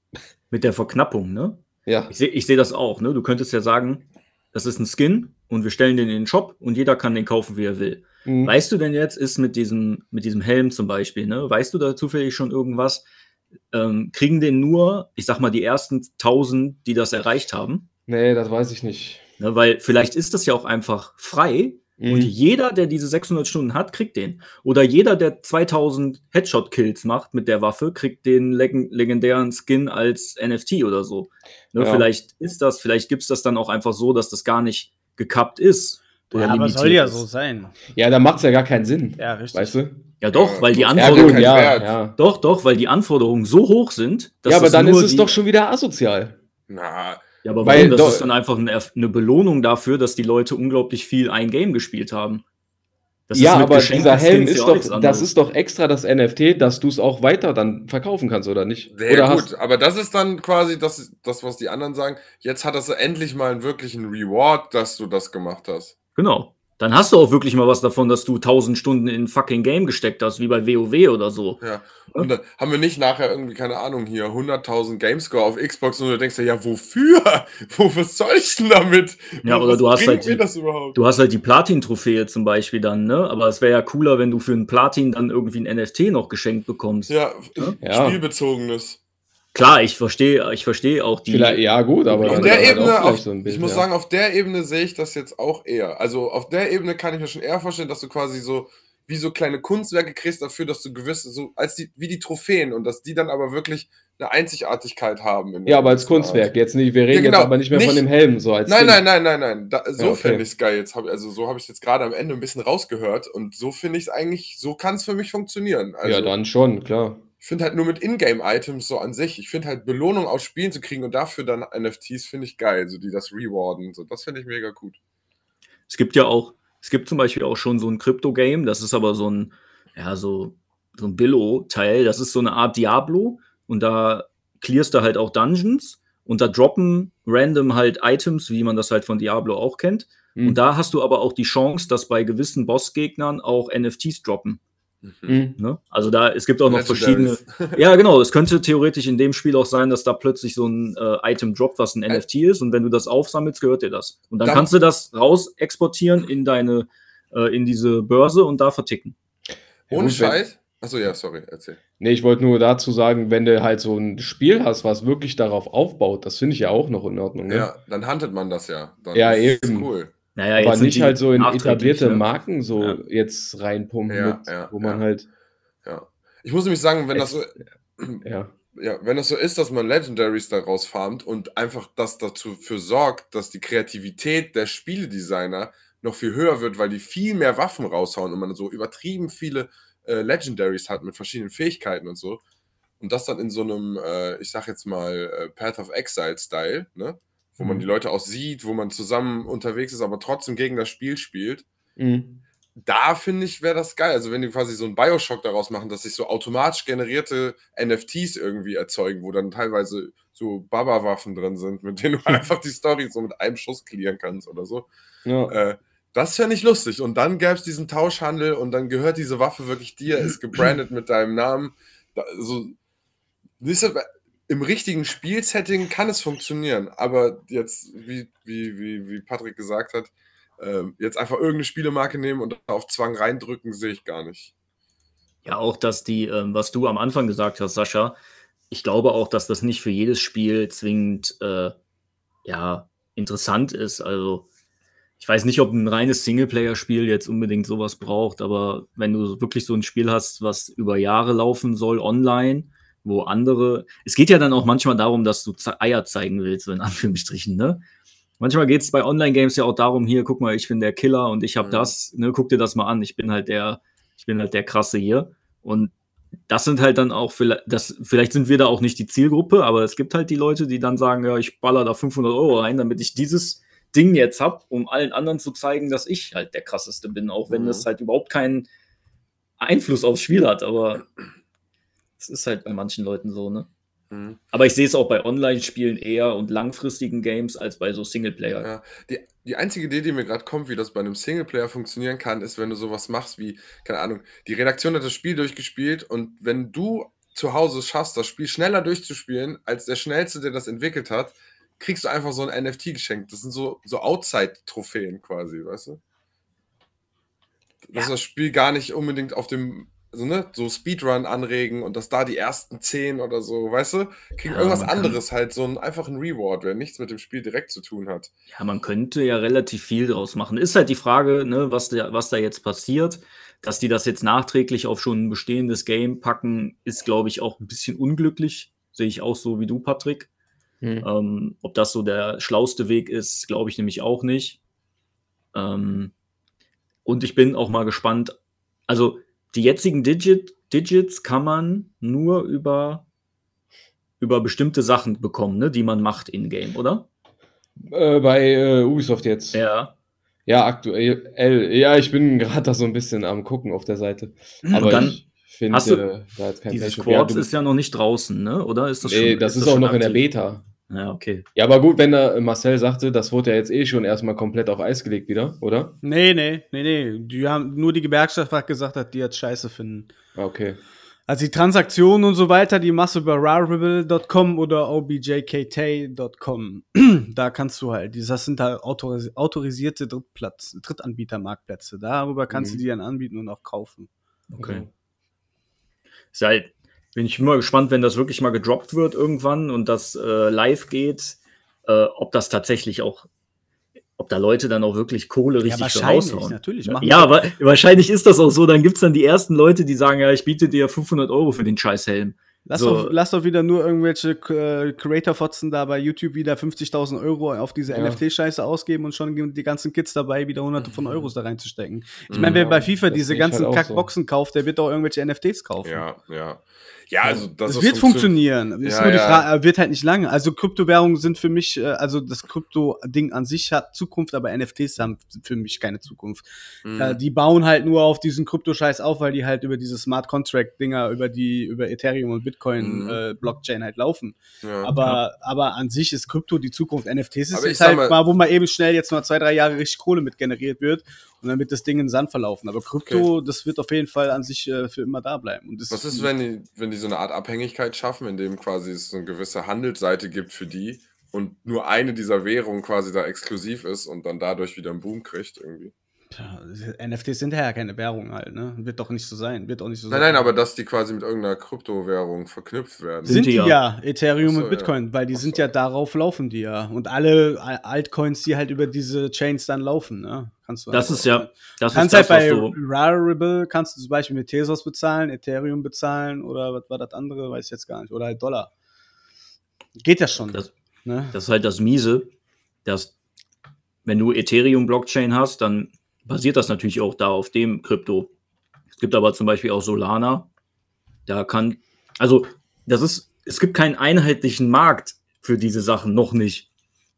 mit der Verknappung. Ne? Ja. Ich sehe ich seh das auch. Ne? Du könntest ja sagen, das ist ein Skin und wir stellen den in den Shop und jeder kann den kaufen, wie er will. Mhm. Weißt du denn jetzt, ist mit diesem, mit diesem Helm zum Beispiel, ne? Weißt du da zufällig schon irgendwas? Ähm, kriegen den nur, ich sag mal, die ersten 1000, die das erreicht haben? Nee, das weiß ich nicht. Ne? Weil vielleicht ist das ja auch einfach frei Mhm. und jeder, der diese 600 Stunden hat, kriegt den. Oder jeder, der 2000 Headshot-Kills macht mit der Waffe, kriegt den leg legendären Skin als NFT oder so. Ne? Ja. Vielleicht ist das, vielleicht gibt es das dann auch einfach so, dass das gar nicht gekappt ist. Ja, aber limitiert soll ja ist. so sein. Ja, da macht es ja gar keinen Sinn. Ja, richtig. Weißt du? Ja, doch, weil die Ja, Anforderungen. ja, ja. Doch, doch, weil die Anforderungen so hoch sind, dass Ja, aber dann ist es doch schon wieder asozial. na, Ja, aber weil warum? Das doch- ist dann einfach eine, eine Belohnung dafür, dass die Leute unglaublich viel ein Game gespielt haben. Das ja, aber geschenkten dieser Helm ist doch, das ist doch extra das NFT, dass du es auch weiter dann verkaufen kannst, oder nicht? Sehr oder gut, aber das ist dann quasi das, das, was die anderen sagen. Jetzt hat das endlich mal einen wirklichen Reward, dass du das gemacht hast. Genau. Dann hast du auch wirklich mal was davon, dass du 1000 Stunden in ein fucking Game gesteckt hast, wie bei WoW oder so. Ja. Und dann haben wir nicht nachher irgendwie, keine Ahnung, hier 100.000 Gamescore auf Xbox und du denkst dir, ja, wofür? Wofür soll ich denn damit? Ja, Was oder du hast halt die-? Du hast halt die Platin-Trophäe zum Beispiel dann, ne? Aber es wäre ja cooler, wenn du für einen Platin dann irgendwie ein NFT noch geschenkt bekommst. Ja, Ja. spielbezogenes. Klar, ich verstehe, ich verstehe auch die. vielleicht, ja, gut, aber Auf der halt Ebene, auch vielleicht auf, so Bild, ich muss ja. sagen, auf der Ebene sehe ich das jetzt auch eher. Also auf der Ebene kann ich mir schon eher vorstellen, dass du quasi so wie so kleine Kunstwerke kriegst dafür, dass du gewisse, so als die, wie die Trophäen und dass die dann aber wirklich eine Einzigartigkeit haben. in Ja, aber als gewissen Art. Kunstwerk. Jetzt nicht, wir reden Ja, genau. jetzt aber nicht mehr von Nicht- dem Helm, so als Nein, nein, nein, nein, nein. Da, so Ja, okay. fände ich es geil. Jetzt hab, also so habe ich es jetzt gerade am Ende ein bisschen rausgehört und so finde ich es eigentlich, so kann es für mich funktionieren. Also, ja, dann schon, klar. Ich finde halt nur mit Ingame-Items so an sich, ich finde halt Belohnung aus Spielen zu kriegen und dafür dann NFTs finde ich geil, so die das rewarden. So, das finde ich mega gut. Es gibt ja auch, es gibt zum Beispiel auch schon so ein Crypto-Game, das ist aber so ein, ja, so, so ein Billo-Teil, das ist so eine Art Diablo und da clearst du halt auch Dungeons und da droppen random halt Items, wie man das halt von Diablo auch kennt. Mhm. Und da hast du aber auch die Chance, dass bei gewissen Bossgegnern auch NFTs droppen. Mhm. Ne? Also da, es gibt auch noch verschiedene. Ja, genau. Es könnte theoretisch in dem Spiel auch sein, dass da plötzlich so ein äh, Item droppt, was ein Äh. NFT ist. Und wenn du das aufsammelst, gehört dir das. Und dann Dann- kannst du das raus exportieren in deine, äh, in diese Börse und da verticken. Ohne Scheiß. Achso, ja, sorry, erzähl. Nee, ich wollte nur dazu sagen, wenn du halt so ein Spiel hast, was wirklich darauf aufbaut, das finde ich ja auch noch in Ordnung. Ne? Ja, dann huntet man das ja. Dann Ja, ist es eben. cool. Naja, aber nicht halt so in etablierte ne? Marken so Ja. jetzt reinpumpen, Ja, mit, ja, wo man ja. halt, Ja. Ich muss nämlich sagen, wenn das Es- so, ja. ja, wenn das so ist, dass man Legendaries daraus farmt und einfach das dazu für sorgt, dass die Kreativität der Spieledesigner noch viel höher wird, weil die viel mehr Waffen raushauen und man so übertrieben viele äh, Legendaries hat mit verschiedenen Fähigkeiten und so. Und das dann in so einem, äh, ich sag jetzt mal, äh, Path of Exile-Style, ne? Wo man Mhm. die Leute auch sieht, wo man zusammen unterwegs ist, aber trotzdem gegen das Spiel spielt Mhm. da finde ich, wäre das geil. Also wenn die quasi so einen Bioshock daraus machen, dass sich so automatisch generierte NFTs irgendwie erzeugen, wo dann teilweise so Baba-Waffen drin sind, mit denen du einfach die Story so mit einem Schuss clearen kannst oder so. Ja. Äh, das fände ich lustig. Und dann gäbe es diesen Tauschhandel und dann gehört diese Waffe wirklich dir, ist gebrandet mit deinem Namen. Da, so, im richtigen Spielsetting kann es funktionieren, aber jetzt, wie, wie, wie, wie Patrick gesagt hat, ähm, jetzt einfach irgendeine Spielemarke nehmen und auf Zwang reindrücken, sehe ich gar nicht. Ja, auch, dass die, ähm, was du am Anfang gesagt hast, Sascha, ich glaube auch, dass das nicht für jedes Spiel zwingend äh, ja, interessant ist. Also, ich weiß nicht, ob ein reines Singleplayer-Spiel jetzt unbedingt sowas braucht, aber wenn du wirklich so ein Spiel hast, was über Jahre laufen soll, online, wo andere. Es geht ja dann auch manchmal darum, dass du Eier zeigen willst, so in Anführungsstrichen, ne? Manchmal geht es bei Online-Games ja auch darum, hier, guck mal, ich bin der Killer und ich habe Mhm. das, ne, guck dir das mal an, ich bin halt der, ich bin halt der Krasse hier. Und das sind halt dann auch, vielleicht, das, vielleicht sind wir da auch nicht die Zielgruppe, aber es gibt halt die Leute, die dann sagen, ja, ich baller da 500 Euro rein, damit ich dieses Ding jetzt hab, um allen anderen zu zeigen, dass ich halt der Krasseste bin, auch wenn Mhm. das halt überhaupt keinen Einfluss aufs Spiel hat, aber es ist halt bei manchen Leuten so, ne? Mhm. Aber ich sehe es auch bei Online-Spielen eher und langfristigen Games als bei so Singleplayer. Ja. Die, die einzige Idee, die mir gerade kommt, wie das bei einem Singleplayer funktionieren kann, ist, wenn du sowas machst wie, keine Ahnung, die Redaktion hat das Spiel durchgespielt und wenn du zu Hause schaffst, das Spiel schneller durchzuspielen, als der Schnellste, der das entwickelt hat, kriegst du einfach so ein NFT geschenkt. Das sind so, so Outside-Trophäen quasi, weißt du? Dass das Spiel gar nicht unbedingt auf dem, also ne, so Speedrun anregen und dass da die ersten zehn oder so, weißt du, kriegen Ja, irgendwas anderes halt, so ein einfach ein Reward, der nichts mit dem Spiel direkt zu tun hat. Ja, man könnte ja relativ viel draus machen. Ist halt die Frage, ne, was, der, was da jetzt passiert. Dass die das jetzt nachträglich auf schon ein bestehendes Game packen, ist, glaube ich, auch ein bisschen unglücklich. Sehe ich auch so wie du, Patrick. Mhm. Ähm, ob das so der schlauste Weg ist, glaube ich nämlich auch nicht. Ähm, und ich bin auch mal gespannt. Also die jetzigen Digit, Digits kann man nur über, über bestimmte Sachen bekommen, ne, die man macht in-game, oder? Äh, bei äh, Ubisoft jetzt. Ja. Ja, aktuell. Ja, ich bin gerade da so ein bisschen am gucken auf der Seite. Aber dann ich finde, da hat kein Dieses. Quartz du- ist ja noch nicht draußen, ne? Oder ist das Nee, schon? das ist, auch schon noch in der? Beta. Ja, okay. Ja, aber gut, wenn der Marcel sagte, das wurde ja jetzt eh schon erstmal komplett auf Eis gelegt wieder, oder? Nee, nee, nee, nee. Die haben nur die Gewerkschaft hat gesagt, dass die jetzt scheiße finden. Ah, Okay. Also die Transaktionen und so weiter, die machst du über rarible.com oder objkt.com. da kannst du halt, das sind halt autoris autorisierte Drittplatz, Drittanbietermarktplätze. Darüber kannst Mhm. du die dann anbieten und auch kaufen. Okay. Ist halt, bin ich immer gespannt, wenn das wirklich mal gedroppt wird irgendwann und das äh, live geht, äh, ob das tatsächlich auch, ob da Leute dann auch wirklich Kohle richtig für wahrscheinlich, raushauen. natürlich, Ja, ja aber wahrscheinlich ist das auch so. Dann gibt's dann die ersten Leute, die sagen, ja, ich biete dir 500 Euro für den Scheißhelm. Lass, So. doch, lass doch wieder nur irgendwelche äh, Creator-Fotzen da bei YouTube wieder 50.000 Euro auf diese Ja. NFT-Scheiße ausgeben und schon die ganzen Kids dabei, wieder hunderte von Euros da reinzustecken. Ich Mhm. meine, wer Ja, bei FIFA das diese ich ganzen halt Kackboxen kauft, der wird auch irgendwelche NFTs kaufen. Ja, ja. Ja, also das Das ist wird funktionieren. Ist Ja, nur die ja. Frage, äh, wird halt nicht lange. Also Kryptowährungen sind für mich, äh, also das Krypto-Ding an sich hat Zukunft, aber NFTs haben für mich keine Zukunft. Mhm. Äh, die bauen halt nur auf diesen Krypto-Scheiß auf, weil die halt über diese Smart Contract-Dinger, über die, über Ethereum und Bitcoin Mhm. äh, Blockchain halt laufen. ja. Aber, aber an sich ist Krypto die Zukunft. NFTs ist jetzt halt mal- mal, wo mal eben schnell jetzt mal zwei, drei Jahre richtig Kohle mit generiert wird und dann wird das Ding in den Sand verlaufen. Aber Krypto, das wird auf jeden Fall an sich äh, für immer da bleiben. Und das Was ist, wenn die, wenn die so eine Art Abhängigkeit schaffen, indem quasi es so eine gewisse Handelsseite gibt für die und nur eine dieser Währungen quasi da exklusiv ist und dann dadurch wieder einen Boom kriegt irgendwie? Tja, NFTs sind ja keine Währung halt, ne? Wird doch nicht so sein. Wird auch nicht so Nein, sein. nein, aber dass die quasi mit irgendeiner Kryptowährung verknüpft werden. sind die die ja, ja. Ethereum so, und Bitcoin, weil die Ach sind so. ja darauf laufen die ja. Und alle Al- Altcoins, die halt über diese Chains dann laufen, ne? Kannst du Das halt ist ja, auch- das kannst ist das, halt was bei du, Rarible kannst du zum Beispiel mit Tezos bezahlen, Ethereum bezahlen oder was war das andere, weiß ich jetzt gar nicht. Oder halt Dollar. Geht ja schon. Das- ne? das ist halt das Miese, dass wenn du Ethereum-Blockchain hast, dann basiert das natürlich auch da auf dem Krypto. Es gibt aber zum Beispiel auch Solana. Da kann, also das ist, es gibt keinen einheitlichen Markt für diese Sachen, noch nicht.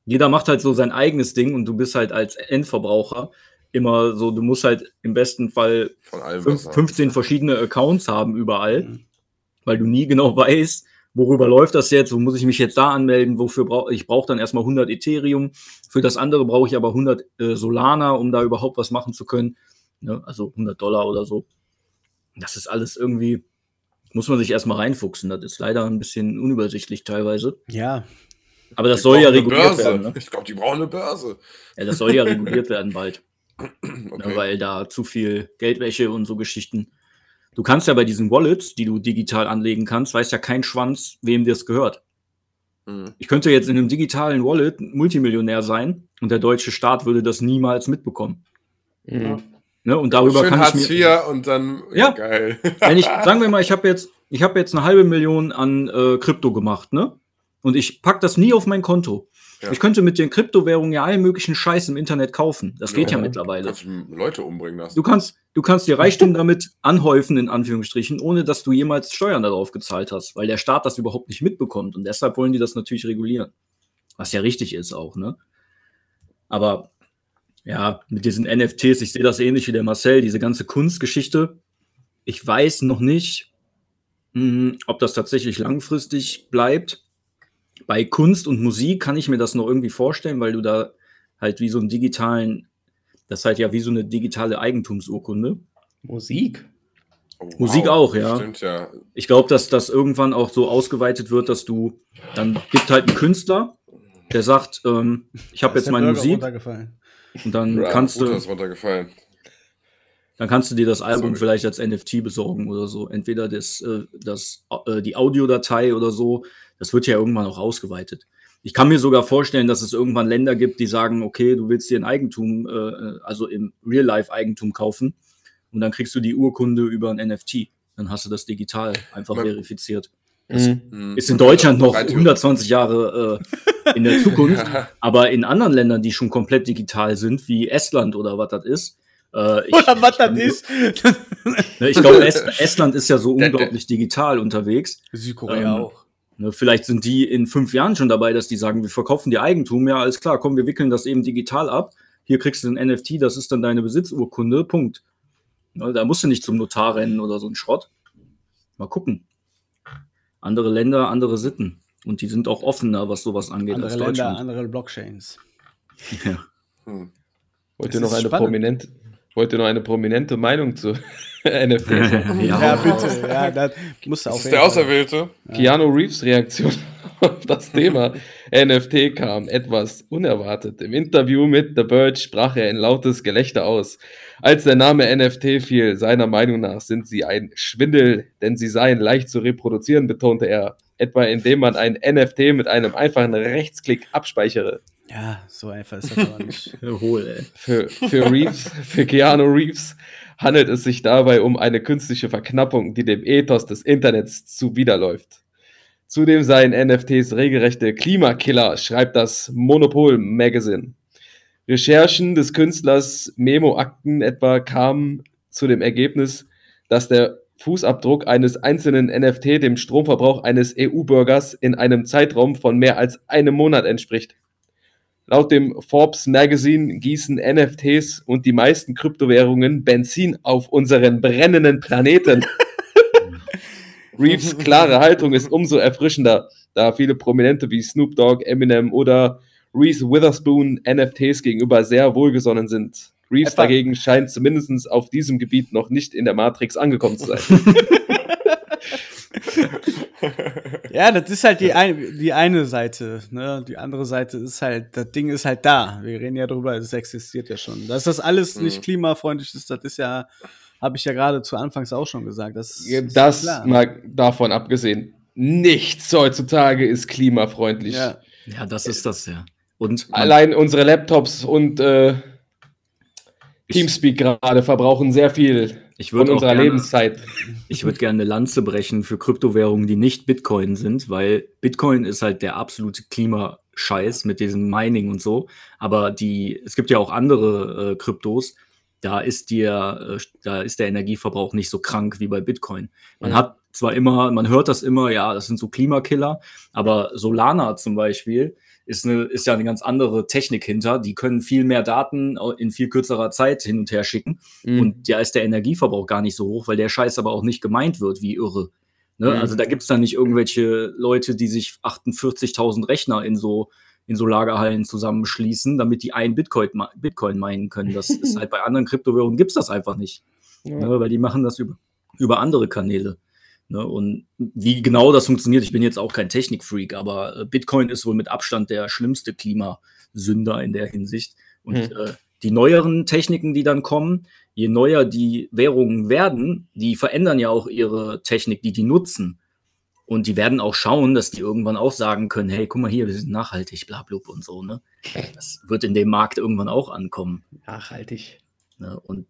Jeder macht halt so sein eigenes Ding und du bist halt als Endverbraucher immer so, du musst halt im besten Fall Von allem fünf, was haben. 15 verschiedene Accounts haben überall, Mhm. weil du nie genau weißt, worüber läuft das jetzt, wo muss ich mich jetzt da anmelden, wofür brauche ich brauche dann erstmal 100 Ethereum, für das andere brauche ich aber 100 äh, Solana, um da überhaupt was machen zu können, ne? also 100 Dollar oder so. Das ist alles irgendwie, muss man sich erstmal reinfuchsen, das ist leider ein bisschen unübersichtlich teilweise, Ja, aber das Die soll ja reguliert Börse. werden, ne? Ich glaube, die brauchen eine Börse. ja, das soll ja reguliert werden bald. Okay. ne, weil da zu viel Geldwäsche und so Geschichten. Du kannst ja bei diesen Wallets, die du digital anlegen kannst, weiß ja kein Schwanz, wem das gehört. Hm. Ich könnte jetzt in einem digitalen Wallet Multimillionär sein und der deutsche Staat würde das niemals mitbekommen. Mhm. Ne? Und darüber Schön kann Hartz ich mir, IV und dann, Ja. geil. wenn ich, sagen wir mal, ich habe jetzt, ich habe jetzt eine halbe Million an äh, Krypto gemacht, ne? Und ich pack das nie auf mein Konto. Ja. Ich könnte mit den Kryptowährungen ja allen möglichen Scheiß im Internet kaufen. Das geht ja, Ja. mittlerweile. Kannst du Leute umbringen lassen. Du kannst, du kannst dir Reichtum damit anhäufen, in Anführungsstrichen, ohne dass du jemals Steuern darauf gezahlt hast, weil der Staat das überhaupt nicht mitbekommt. Und deshalb wollen die das natürlich regulieren. Was ja richtig ist auch, ne? Aber ja, mit diesen NFTs, ich sehe das ähnlich wie der Marcel, diese ganze Kunstgeschichte. Ich weiß noch nicht, mh, ob das tatsächlich langfristig bleibt. Bei Kunst und Musik kann ich mir das noch irgendwie vorstellen, weil du da halt wie so einen digitalen, das ist halt ja wie so eine digitale Eigentumsurkunde. Musik. Oh, Musik auch, ja. Stimmt, ja. Ich glaube, dass das irgendwann auch so ausgeweitet wird, dass du, dann gibt halt einen Künstler, der sagt, ähm, ich habe jetzt meine Burger Musik und dann Ja, kannst du, das ist runtergefallen. dann kannst du dir das Album Sorry. vielleicht als NFT besorgen oder so. Entweder das, äh, das, äh, die Audiodatei oder so. Das wird ja irgendwann auch ausgeweitet. Ich kann mir sogar vorstellen, dass es irgendwann Länder gibt, die sagen, okay, du willst dir ein Eigentum, äh, also im Real-Life-Eigentum kaufen und dann kriegst du die Urkunde über ein NFT. Dann hast du das digital einfach Man- verifiziert. Mhm. Hm. Ist in Deutschland noch Rein theoretisch. 120 Jahre äh, in der Zukunft, Ja. aber in anderen Ländern, die schon komplett digital sind, wie Estland oder was das ist. Äh, ich, Oder was das ist. Ne, ich glaube, Est Estland ist ja so unglaublich digital unterwegs. Südkorea Ähm, auch. Ne, vielleicht sind die in fünf Jahren schon dabei, dass die sagen, wir verkaufen dir Eigentum. Ja, alles klar, komm, wir wickeln das eben digital ab. Hier kriegst du ein NFT, das ist dann deine Besitzurkunde. Punkt. Ne, da musst du nicht zum Notar rennen oder so ein Schrott. Mal gucken. Andere Länder, andere Sitten. Und die sind auch offener, was sowas angeht Andere als Länder, Deutschland. andere Blockchains. Ja. Hm. Wollt ihr noch eine spannend. prominente, wollt ihr noch eine prominente Meinung zu NFT? ja. Ja, bitte. Ja, das musst du Das auch. ist der Auserwählte. Keanu Reeves Reaktion auf das Thema NFT kam etwas unerwartet. Im Interview mit The Verge sprach er in lautes Gelächter aus. Als der Name NFT fiel, seiner Meinung nach sind sie ein Schwindel, denn sie seien leicht zu reproduzieren, betonte er. Etwa indem man ein NFT mit einem einfachen Rechtsklick abspeichere. Ja, so einfach ist das aber nicht. Hohl, ey. Für, für Reeves, für Keanu Reeves handelt es sich dabei um eine künstliche Verknappung, die dem Ethos des Internets zuwiderläuft. Zudem seien NFTs regelrechte Klimakiller, schreibt das Monopol Magazine. Recherchen des Künstlers Memo-Akten etwa kamen zu dem Ergebnis, dass der Fußabdruck eines einzelnen NFT dem Stromverbrauch eines EU-Bürgers in einem Zeitraum von mehr als einem Monat entspricht. Laut dem Forbes Magazine gießen NFTs und die meisten Kryptowährungen Benzin auf unseren brennenden Planeten. Reeves klare Haltung ist umso erfrischender, da viele Prominente wie Snoop Dogg, Eminem oder Reese Witherspoon NFTs gegenüber sehr wohlgesonnen sind. Reeves Etwa- dagegen scheint zumindest auf diesem Gebiet noch nicht in der Matrix angekommen zu sein. Ja, das ist halt die, ein, die eine Seite. Ne? Die andere Seite ist halt, das Ding ist halt da. Wir reden ja drüber, es existiert ja schon. Dass das alles Mhm. nicht klimafreundlich ist, das ist ja, habe ich ja gerade zu Anfangs auch schon gesagt. Das, ist Das klar. mal davon abgesehen. Nichts heutzutage ist klimafreundlich. Ja. Ja, das ist das ja. Und Allein unsere Laptops und äh, Teamspeak gerade verbrauchen sehr viel ich von unserer gerne, Lebenszeit. ich würde gerne eine Lanze brechen für Kryptowährungen, die nicht Bitcoin sind, weil Bitcoin ist halt der absolute Klimascheiß mit diesem Mining und so. Aber die, es gibt ja auch andere äh, Kryptos, da ist dir, äh, da ist der Energieverbrauch nicht so krank wie bei Bitcoin. Man Mhm. hat zwar immer, man hört das immer, ja, das sind so Klimakiller, aber Solana zum Beispiel ist, eine, ist ja eine ganz andere Technik hinter. Die können viel mehr Daten in viel kürzerer Zeit hin und her schicken. Mhm. Und da ist der Energieverbrauch gar nicht so hoch, weil der Scheiß aber auch nicht gemeint wird, wie irre. Ne? Mhm. Also da gibt's dann nicht irgendwelche Leute, die sich 48.000 Rechner in so, in so Lagerhallen zusammenschließen, damit die ein Bitcoin, Bitcoin meinen können. Das ist halt bei anderen Kryptowährungen gibt's das einfach nicht. Ja. Ne? Weil die machen das über, über andere Kanäle. Ne? Und wie genau das funktioniert, ich bin jetzt auch kein Technikfreak, aber äh, Bitcoin ist wohl mit Abstand der schlimmste Klimasünder in der Hinsicht. Und Hm. äh, die neueren Techniken, die dann kommen, je neuer die Währungen werden, die verändern ja auch ihre Technik, die die nutzen. Und die werden auch schauen, dass die irgendwann auch sagen können, hey, guck mal hier, wir sind nachhaltig, bla blub und so. Ne? Das wird in dem Markt irgendwann auch ankommen. Nachhaltig. Ne? Und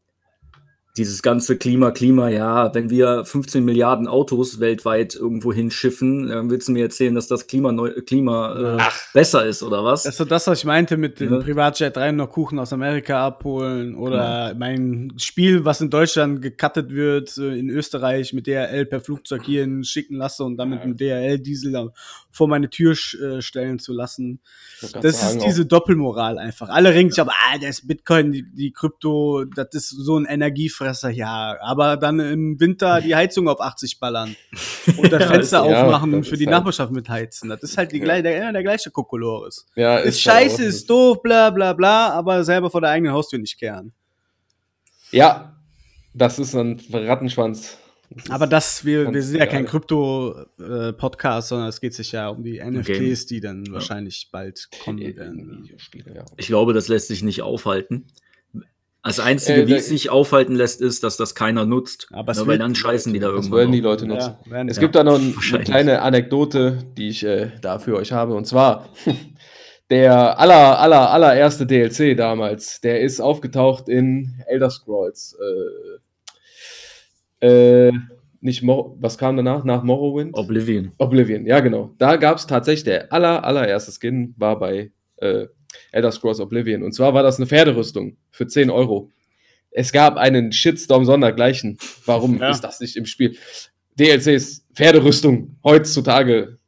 dieses ganze Klima, Klima, ja, wenn wir 15 Milliarden Autos weltweit irgendwo hinschiffen, dann willst du mir erzählen, dass das Klima, neu, Klima äh, besser ist oder was? Das ist so das, was ich meinte mit dem Ja. Privatjet rein noch Kuchen aus Amerika abholen oder mein Spiel, was in Deutschland gecuttet wird, äh, in Österreich mit DHL per Flugzeug hierhin schicken lasse und dann mit dem DHL-Diesel da vor meine Tür äh, stellen zu lassen. Das sagen, ist diese Doppelmoral einfach. Alle regen sich auf, ah, das Bitcoin, die, die Krypto, das ist so ein Energiefresser, ja. Aber dann im Winter die Heizung auf 80 ballern und das Ja, Fenster ist- ja, aufmachen und für ist die halt- Nachbarschaft mitheizen. Das ist halt die, Ja. der, der gleiche Kokolores. ja, Ist halt scheiße, ist doof, bla bla bla, aber selber vor der eigenen Haustür nicht kehren. Ja, das ist ein Rattenschwanz. Das Aber das, wir, wir sind ja kein. Krypto-Podcast, sondern es geht sich ja um die NFTs, die dann wahrscheinlich bald kommen werden. Videospiele, ja. Ich glaube, das lässt sich nicht aufhalten. Das Einzige, Äh, wie es sich aufhalten lässt, ist, dass das keiner nutzt. Aber es Ne, weil dann scheißen die da Das irgendwann. wollen die. Leute nutzen. Ja, werden Es ja. gibt da noch ein, eine kleine Anekdote, die ich äh, da für euch habe. Und zwar der aller, aller, allererste DLC damals, der ist aufgetaucht in Elder Scrolls. Äh, äh, nicht Mor was kam danach? Nach Morrowind? Oblivion. Oblivion, ja genau. Da gab es tatsächlich der aller, allererste Skin, war bei äh, Elder Scrolls Oblivion. Und zwar war das eine Pferderüstung für 10 Euro. Es gab einen Shitstorm sondergleichen. Warum Ja. ist das nicht im Spiel? DLCs, Pferderüstung, heutzutage,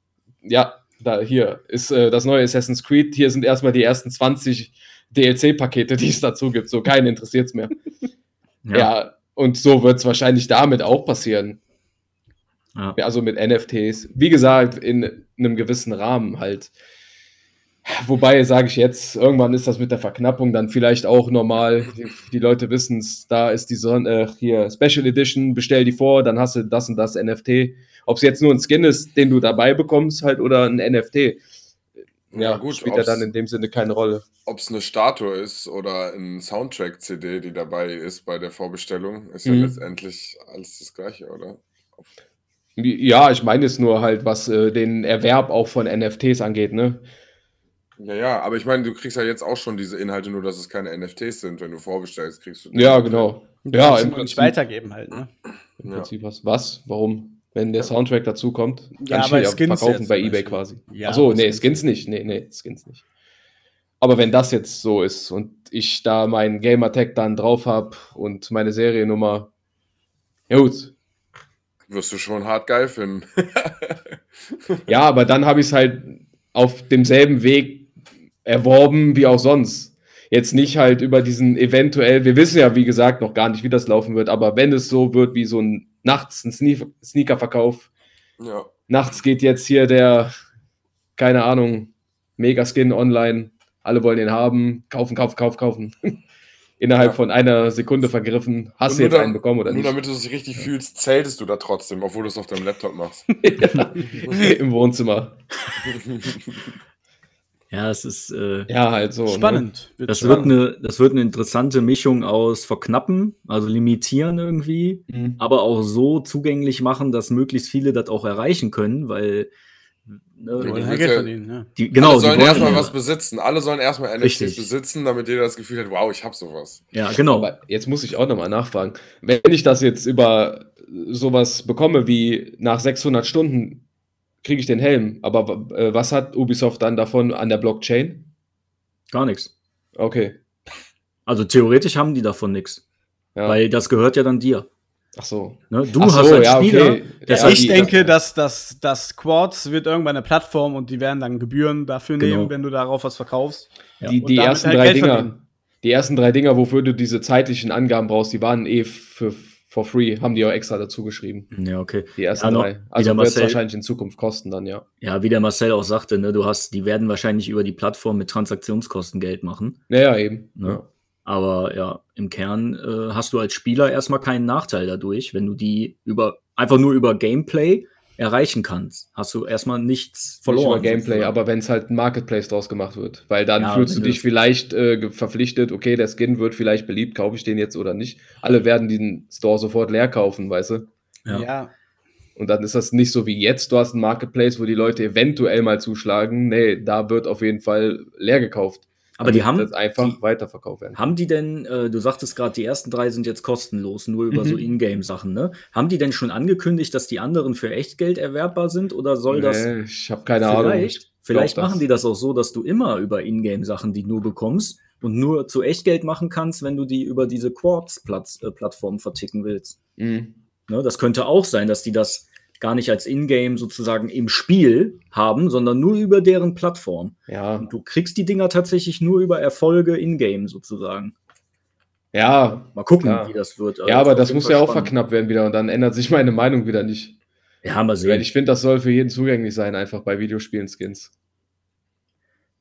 ja, da hier ist äh, das neue Assassin's Creed. Hier sind erstmal die ersten 20 DLC-Pakete, die es dazu gibt. So, keinen interessiert es mehr. Ja. Und so wird es wahrscheinlich damit auch passieren. Ja. Also mit NFTs. Wie gesagt, in einem gewissen Rahmen halt. Wobei, sage ich jetzt, irgendwann ist das mit der Verknappung dann vielleicht auch normal. Die, die Leute wissen es, da ist die Son äh, hier Special Edition, bestell die vor, dann hast du das und das NFT. Ob es jetzt nur ein Skin ist, den du dabei bekommst, halt, oder ein NFT. Ja, Ja, gut, spielt ja dann in dem Sinne keine Rolle. Ob es eine Statue ist oder ein Soundtrack-CD, die dabei ist bei der Vorbestellung, ist Mhm. ja letztendlich alles das Gleiche, oder? Ja, ich meine jetzt nur halt, was äh, den Erwerb auch von NFTs angeht, ne? Ja, ja, aber ich meine, du kriegst ja jetzt auch schon diese Inhalte, nur dass es keine NFTs sind. Wenn du vorbestellst, kriegst du. Ja, genau. Ja, im im nicht Prinzip, weitergeben halt, ne? im Ja. Prinzip was. Was? Warum? Wenn der Soundtrack dazu kommt, Ja, kann aber ich Skins verkaufen jetzt bei eBay quasi. Ja, Achso, aber nee, Skins Skins nicht. Nee, nee, Skins nicht. Aber wenn das jetzt so ist und ich da meinen Gamertag dann drauf habe und meine Seriennummer, ja gut. Wirst du schon hart geil finden. Ja, aber dann habe ich es halt auf demselben Weg erworben wie auch sonst. Jetzt nicht halt über diesen eventuell, wir wissen ja, wie gesagt, noch gar nicht, wie das laufen wird, aber wenn es so wird wie so ein nachts ein Sne Sneakerverkauf, ja. nachts geht jetzt hier der, keine Ahnung, Megaskin online, alle wollen den haben, kaufen, kaufen, kaufen, kaufen. innerhalb Ja. von einer Sekunde vergriffen, hast du nur jetzt da- einen bekommen oder Nur nicht? damit du dich richtig fühlst, zähltest du da trotzdem, obwohl du es auf deinem Laptop machst. Im Wohnzimmer. Ja, es ist, äh, Ja, halt so. Ne? Spannend. Wird das, wird spannend. eine, das wird eine interessante Mischung aus verknappen, also limitieren irgendwie, Mhm. aber auch so zugänglich machen, dass möglichst viele das auch erreichen können, weil Die ne, wollen du willst Geld ja- verdienen, ja. die, genau, Alle die sollen erstmal ja. was besitzen. Alle sollen erstmal NFTs Richtig. besitzen, damit jeder das Gefühl hat, wow, ich hab sowas. Ja, genau. Aber jetzt muss ich auch nochmal nachfragen. Wenn ich das jetzt über sowas bekomme wie nach 600 Stunden kriege ich den Helm, aber äh, was hat Ubisoft dann davon an der Blockchain? Gar nichts. Okay. Also theoretisch haben die davon nichts, Ja. weil das gehört ja dann dir. Ach so. Ne? Du Ach so, hast als ja, Spieler, okay. das Ja, ich die- denke, dass das, das Quartz wird irgendwann eine Plattform und die werden dann Gebühren dafür Genau. nehmen, wenn du darauf was verkaufst. Die, die ersten halt drei Geld Dinger, verdienen. die ersten drei Dinger, wofür du diese zeitlichen Angaben brauchst, die waren eh für for free, haben die auch extra dazu geschrieben. ja, okay. Die ersten Ja, noch- drei. Also wird es wahrscheinlich in Zukunft kosten dann, ja. Ja, wie der Marcel auch sagte, ne, du hast, die werden wahrscheinlich über die Plattform mit Transaktionskosten Geld machen. Naja, eben. Ne? Ja. Aber ja, im Kern äh, hast du als Spieler erstmal keinen Nachteil dadurch, wenn du die über einfach nur über Gameplay erreichen kannst. Hast du erstmal nichts Verloren verloren. über Gameplay, aber wenn es halt ein Marketplace draus gemacht wird. Weil dann Ja, fühlst du dich vielleicht äh, verpflichtet, okay, der Skin wird vielleicht beliebt, kaufe ich den jetzt oder nicht. Alle werden den Store sofort leer kaufen, weißt du? Ja. Ja. Und dann ist das nicht so wie jetzt, du hast einen Marketplace, wo die Leute eventuell mal zuschlagen. Nee, da wird auf jeden Fall leer gekauft. Aber die haben, das einfach die- weiterverkauft werden. haben die denn, äh, du sagtest gerade, die ersten drei sind jetzt kostenlos, nur über Mhm. so Ingame-Sachen, ne? Haben die denn schon angekündigt, dass die anderen für Echtgeld erwerbbar sind oder soll das Nee, ich habe keine Ahnung. vielleicht, vielleicht glaub, machen das- die das auch so, dass du immer über Ingame-Sachen die nur bekommst und nur zu Echtgeld machen kannst, wenn du die über diese Quartz-Plattform verticken willst. Mhm. Ne, das könnte auch sein, dass die das gar nicht als Ingame sozusagen im Spiel haben, sondern nur über deren Plattform. Ja, Und du kriegst die Dinger tatsächlich nur über Erfolge in-game sozusagen. ja, Mal gucken, Klar. wie das wird. Also ja, aber das muss ja auch verknappt werden wieder und dann ändert sich meine Meinung wieder nicht. Ja, mal Weil sehen. ich finde, das soll für jeden zugänglich sein, einfach bei Videospielen-Skins.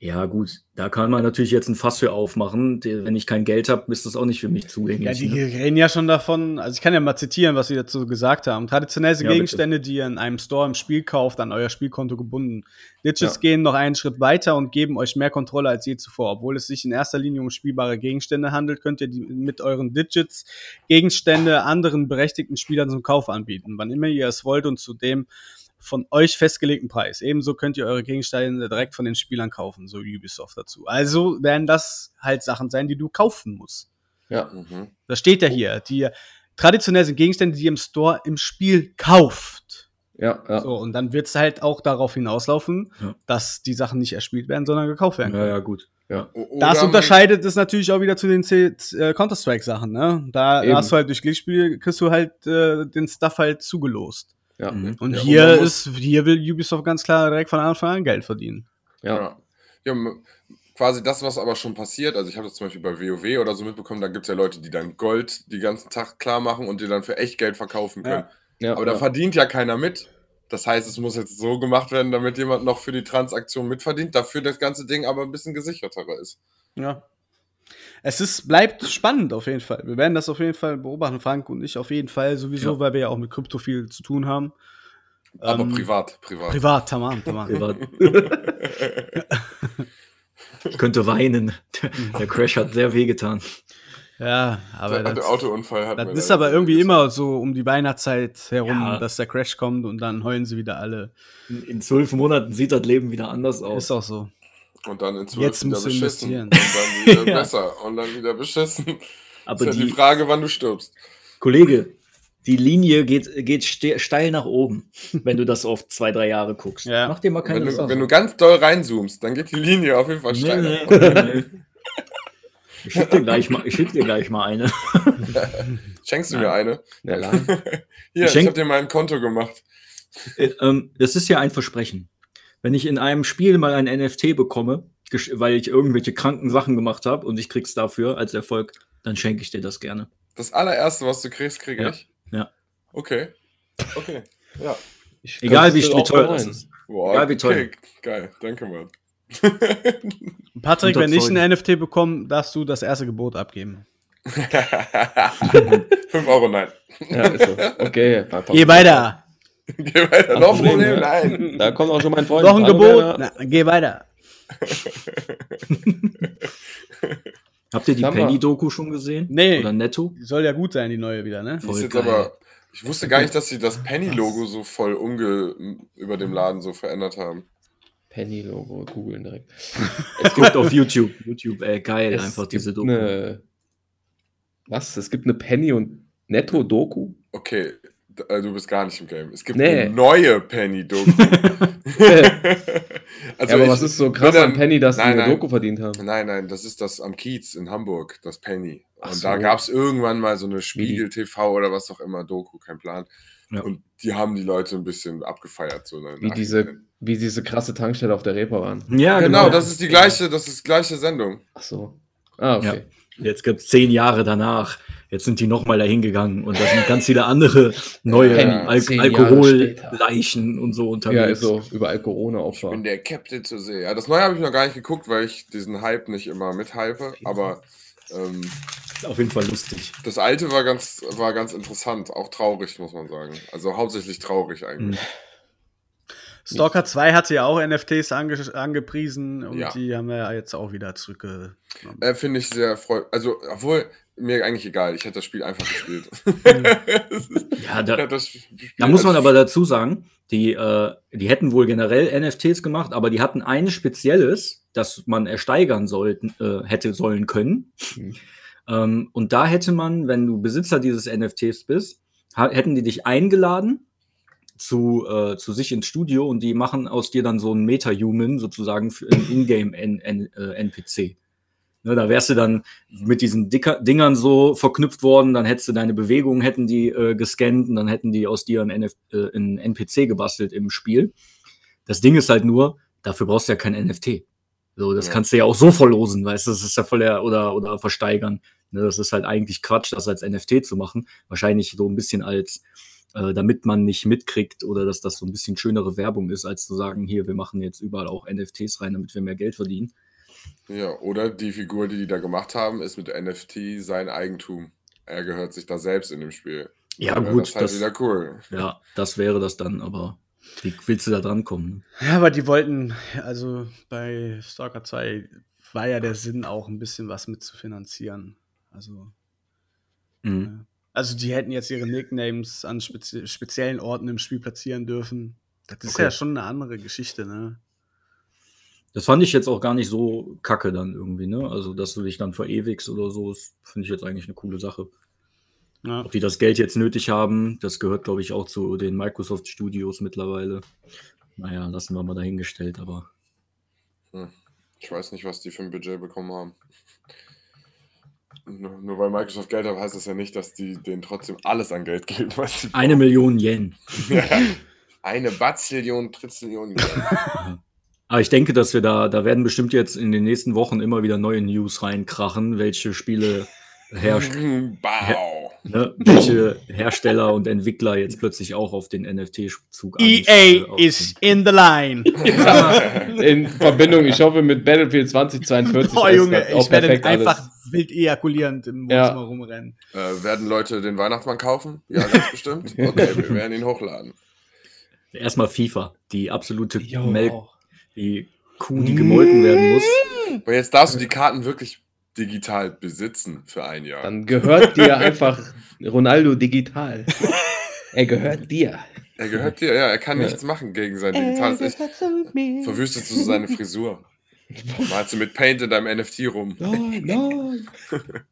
Ja, gut, da kann man natürlich jetzt ein Fass für aufmachen. Wenn ich kein Geld habe, ist das auch nicht für mich Ja, zugänglich. die ne? reden ja schon davon, also ich kann ja mal zitieren, was sie dazu gesagt haben. Traditionell sind Ja, bitte. Gegenstände, die ihr in einem Store im Spiel kauft, an euer Spielkonto gebunden. Digits Ja. gehen noch einen Schritt weiter und geben euch mehr Kontrolle als je zuvor. Obwohl es sich in erster Linie um spielbare Gegenstände handelt, könnt ihr die, mit euren Digits Gegenstände anderen berechtigten Spielern zum Kauf anbieten, wann immer ihr es wollt und zu dem von euch festgelegten Preis. Ebenso könnt ihr eure Gegenstände direkt von den Spielern kaufen, so Ubisoft dazu. Also werden das halt Sachen sein, die du kaufen musst. Ja. Mhm. Das steht ja hier. Die traditionell sind Gegenstände, die ihr im Store im Spiel kauft. Ja, ja. So, und dann wird es halt auch darauf hinauslaufen, Ja. dass die Sachen nicht erspielt werden, sondern gekauft werden. Ja, ja, gut. O- Das unterscheidet es natürlich auch wieder zu den C- äh, Counter-Strike-Sachen, ne? Da Eben. hast du halt durch Glücksspiel, kriegst du halt äh, den Stuff halt zugelost. Ja. Mhm. Und Ja, hier und ist, hier will Ubisoft ganz klar direkt von Anfang an Geld verdienen. ja. Ja. quasi das, was aber schon passiert. Also ich habe das zum Beispiel bei WoW oder so mitbekommen, da gibt es ja Leute, die dann Gold die ganzen Tag klar machen und dir dann für echt Geld verkaufen können. ja. Aber da verdient ja keiner mit. Das heißt, es muss jetzt so gemacht werden, damit jemand noch für die Transaktion mitverdient, dafür das ganze Ding aber ein bisschen gesicherterer ist. Ja. Es ist, bleibt spannend auf jeden Fall. Wir werden das auf jeden Fall beobachten, Frank und ich auf jeden Fall sowieso, Ja. weil wir ja auch mit Krypto viel zu tun haben. Aber Ähm, privat, privat. Privat, tamam, tamam. Privat. ich könnte weinen. Der Crash hat sehr wehgetan. Ja, aber der, der das, Autounfall hat das ist aber irgendwie wehgetan. immer so um die Weihnachtszeit herum, Ja. dass der Crash kommt und dann heulen sie wieder alle. In, in zwölf Monaten sieht das Leben wieder anders aus. Ist auch so. Und dann in zwölf Jetzt wieder beschissen. investieren. Und dann wieder Ja. besser. Und dann wieder beschissen. Aber ist ja die die, Frage, wann du stirbst. Kollege, die Linie geht, geht ste steil nach oben, wenn du das auf zwei, drei Jahre guckst. Ja. Mach dir mal keine Wenn du, Sorgen. wenn du ganz doll reinzoomst, dann geht die Linie auf jeden Fall steil. nee, nach nee, nee. Ich schick dir gleich mal, ich schick dir gleich mal eine. Schenkst du Nein. mir eine? Ja, klar. Hier, Ich ich, hab dir mal ein Konto gemacht. Äh, ähm, das ist ja ein Versprechen. Wenn ich in einem Spiel mal ein NFT bekomme, weil ich irgendwelche kranken Sachen gemacht habe und ich krieg's dafür als Erfolg, dann schenke ich dir das gerne. Das allererste, was du kriegst, krieg Ja. ich. Ja. Okay. Okay. Ja. Ich Egal wie, es wie teuer das ist. Wow, Egal, wie teuer. Okay. Geil. Danke, Mann. Patrick, wenn ich ein NFT bekomme, darfst du das erste Gebot abgeben. 5 Euro, nein. Ja, ist so. Okay. Geh weiter. Geh weiter. Kein Noch ein Problem, Problem? ja. Nein. Da kommt auch schon mein Freund. Noch ein Gebot. Na, geh weiter. Habt ihr die. Penny-Doku schon gesehen? Nee. Oder Netto? Die soll ja gut sein, die neue wieder, ne? Voll geil. aber. Ich wusste gar nicht, dass sie das Penny-Logo so voll umge über dem Laden so verändert haben. Penny-Logo, googeln direkt. Es gibt auf YouTube. YouTube, ey, geil, Es einfach diese Doku. Eine, was? Es gibt eine Penny- und Netto-Doku? Okay, du bist gar nicht im Game. Es gibt Nee. eine neue Penny-Doku. also ja, aber was ist so krass dann- an Penny, dass Nein, die eine nein. Doku verdient haben? Nein, nein, das ist das am Kiez in Hamburg, das Penny. Ach Und so. da gab es irgendwann mal so eine Spiegel-TV oder was auch immer, Doku, kein Plan. Ja. Und die haben die Leute ein bisschen abgefeiert. So Wie diese, wie diese krasse Tankstelle auf der Reeperbahn. Ja, Genau, das ist die gleiche, das ist die gleiche Sendung. Ach so. Ah, okay. Jetzt gibt es zehn Jahre danach. Jetzt sind die nochmal dahin gegangen und da sind ganz viele andere neue Penny, Al Alkoholleichen und so unterwegs. Ja, ist so. Überall Ich Corona-Opfer. bin der Captain zu See. Ja, das neue habe ich noch gar nicht geguckt, weil ich diesen Hype nicht immer mithype. Aber ähm, Auf jeden Fall lustig. das alte war ganz, war ganz interessant. Auch traurig, muss man sagen. Also hauptsächlich traurig eigentlich. Stalker 2 hatte ja auch NFTs ange angepriesen und Ja. die haben wir ja jetzt auch wieder zurückgenommen. Äh, Finde ich sehr freut. Also, obwohl, mir eigentlich egal. Ich hätte das Spiel einfach gespielt. Ja, da, Da muss man aber dazu sagen, die, äh, die hätten wohl generell NFTs gemacht, aber die hatten ein spezielles, das man ersteigern sollten, äh, hätte sollen können. Mhm. Ähm, und da hätte man, wenn du Besitzer dieses NFTs bist, hätten die dich eingeladen zu, äh, zu sich ins Studio und die machen aus dir dann so einen Meta-Human sozusagen für einen Ingame-NPC. Ne, da wärst du dann mit diesen Dicker, Dingern so verknüpft worden, dann hättest du deine Bewegungen, hätten die äh, gescannt und dann hätten die aus dir einen, NF äh, einen NPC gebastelt im Spiel. Das Ding ist halt nur, dafür brauchst du ja kein NFT. So, das Ja. kannst du ja auch so verlosen, weißt du, das ist ja voll der, oder, oder versteigern. Ne, das ist halt eigentlich Quatsch, das als NFT zu machen. Wahrscheinlich so ein bisschen als, äh, damit man nicht mitkriegt oder dass das so ein bisschen schönere Werbung ist, als zu sagen, hier, wir machen jetzt überall auch NFTs rein, damit wir mehr Geld verdienen. Ja, oder die Figur, die die da gemacht haben, ist mit NFT sein Eigentum. Er gehört sich da selbst in dem Spiel. Ja, wäre gut, Das ist halt das- wieder cool. Ja, das wäre das dann, aber wie willst du da dran kommen? Ne? Ja, aber die wollten, also bei Stalker 2 war ja der Sinn auch ein bisschen was mit zu finanzieren. Also, Mhm. also die hätten jetzt ihre Nicknames an spezi speziellen Orten im Spiel platzieren dürfen. Das ist Okay. ja schon eine andere Geschichte, ne? Das fand ich jetzt auch gar nicht so kacke dann irgendwie, ne? Also, dass du dich dann verewigst oder so, das finde ich jetzt eigentlich eine coole Sache. Ja. Ob die das Geld jetzt nötig haben, das gehört, glaube ich, auch zu den Microsoft Studios mittlerweile. Naja, lassen wir mal dahingestellt, aber Ich weiß nicht, was die für ein Budget bekommen haben. Nur, nur weil Microsoft Geld hat, heißt das ja nicht, dass die denen trotzdem alles an Geld geben, was sie eine Million Yen. Eine Batzillion, Trizillion. Aber ich denke, dass wir da, da werden bestimmt jetzt in den nächsten Wochen immer wieder neue News reinkrachen, welche Spiele herrscht, Bau. ne, welche Hersteller und Entwickler jetzt plötzlich auch auf den NFT-Zug EA E is in the line. In Verbindung, ich hoffe, mit Battlefield 2042 Boah, ist Junge, das auch ich werde einfach alles. wild ejakulierend im Ja. Wohnzimmer rumrennen. Äh, werden Leute den Weihnachtsmann kaufen? Ja, ganz bestimmt. Okay, wir werden ihn hochladen. Erstmal FIFA, die absolute auch. Die Kuh, die gemolken werden muss. Aber jetzt darfst du die Karten wirklich digital besitzen für ein Jahr. Dann gehört dir einfach Ronaldo digital. er gehört dir. er gehört dir, ja, er kann Ja. nichts machen gegen sein digitales Ich. Verwüstest du so seine Frisur. Malst du mit Paint in deinem NFT rum. Nein, nein.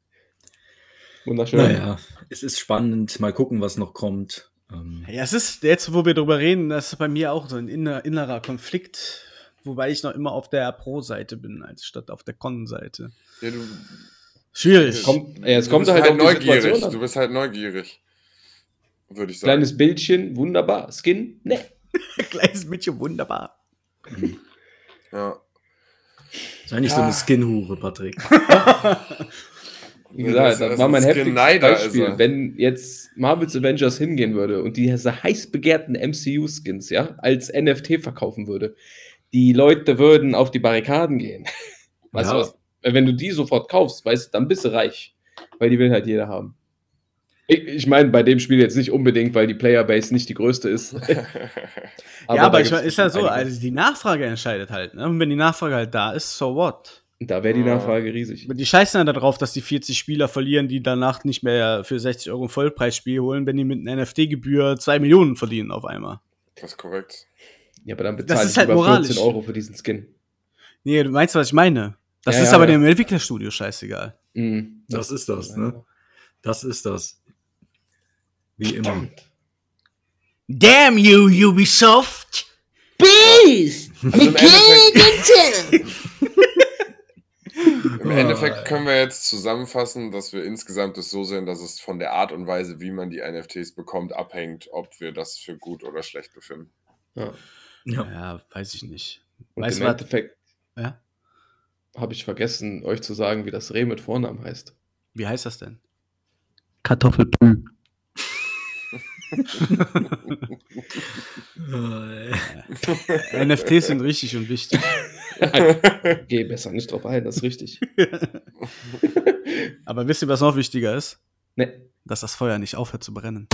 Wunderschön. Naja, es ist spannend. Mal gucken, was noch kommt. Ähm, Ja, es ist jetzt, wo wir drüber reden, das ist bei mir auch so ein inner, innerer Konflikt, wobei ich noch immer auf der Pro-Seite bin, als statt auf der Con-Seite. Ja, du, Schwierig. Es kommt, ja, es du kommt bist halt, halt neugierig. Du bist halt neugierig. Würde ich sagen. Kleines Bildchen, wunderbar. Skin, ne. Kleines Mädchen, wunderbar. Ja. sei nicht so eine Skin-Hure, Patrick. Wie Ja, gesagt, das- das, war mein ist heftiges Skin-Neider, Beispiel. also. Wenn jetzt Marvel's Avengers hingehen würde und diese heiß begehrten MCU-Skins, ja, als NFT verkaufen würde, die Leute würden auf die Barrikaden gehen. Weißt Ja. du was? Wenn du die sofort kaufst, weißt du, dann bist du reich. weil die will halt jeder haben. Ich, ich meine, bei dem Spiel jetzt nicht unbedingt, weil die Playerbase nicht die größte ist. ja, aber ich, ist ja so, einige. also die Nachfrage entscheidet halt. Ne? Und wenn die Nachfrage halt da ist, so what? Da wäre die Nachfrage riesig. Die scheißen dann darauf, dass die 40 Spieler verlieren, die danach nicht mehr für 60 Euro ein Vollpreisspiel holen, wenn die mit einer NFT-Gebühr 2 Millionen verdienen auf einmal. Das ist korrekt. Ja, aber dann Das bezahle ich halt über moralisch. 14 Euro für diesen Skin. Nee, du meinst, was ich meine? Das Ja, ist ja, aber ja. dem Entwicklerstudio scheißegal. Mhm. Das ist das, ne? Das ist das. Wie immer. Damn you, Ubisoft! Beast! Also im Endeffekt, Oh, Im Endeffekt können wir jetzt zusammenfassen, dass wir insgesamt es so sehen, dass es von der Art und Weise, wie man die NFTs bekommt, abhängt, ob wir das für gut oder schlecht befinden. Ja. Ja. Ja, weiß ich nicht. Und Weißt im du was? Endeffekt Ja? habe ich vergessen, euch zu sagen, wie das Reh mit Vornamen heißt. Wie heißt das denn? Kartoffelpü. NFTs sind richtig und wichtig. Geh besser nicht drauf ein, das ist richtig. Aber wisst ihr, was noch wichtiger ist? Ne. Dass das Feuer nicht aufhört zu brennen.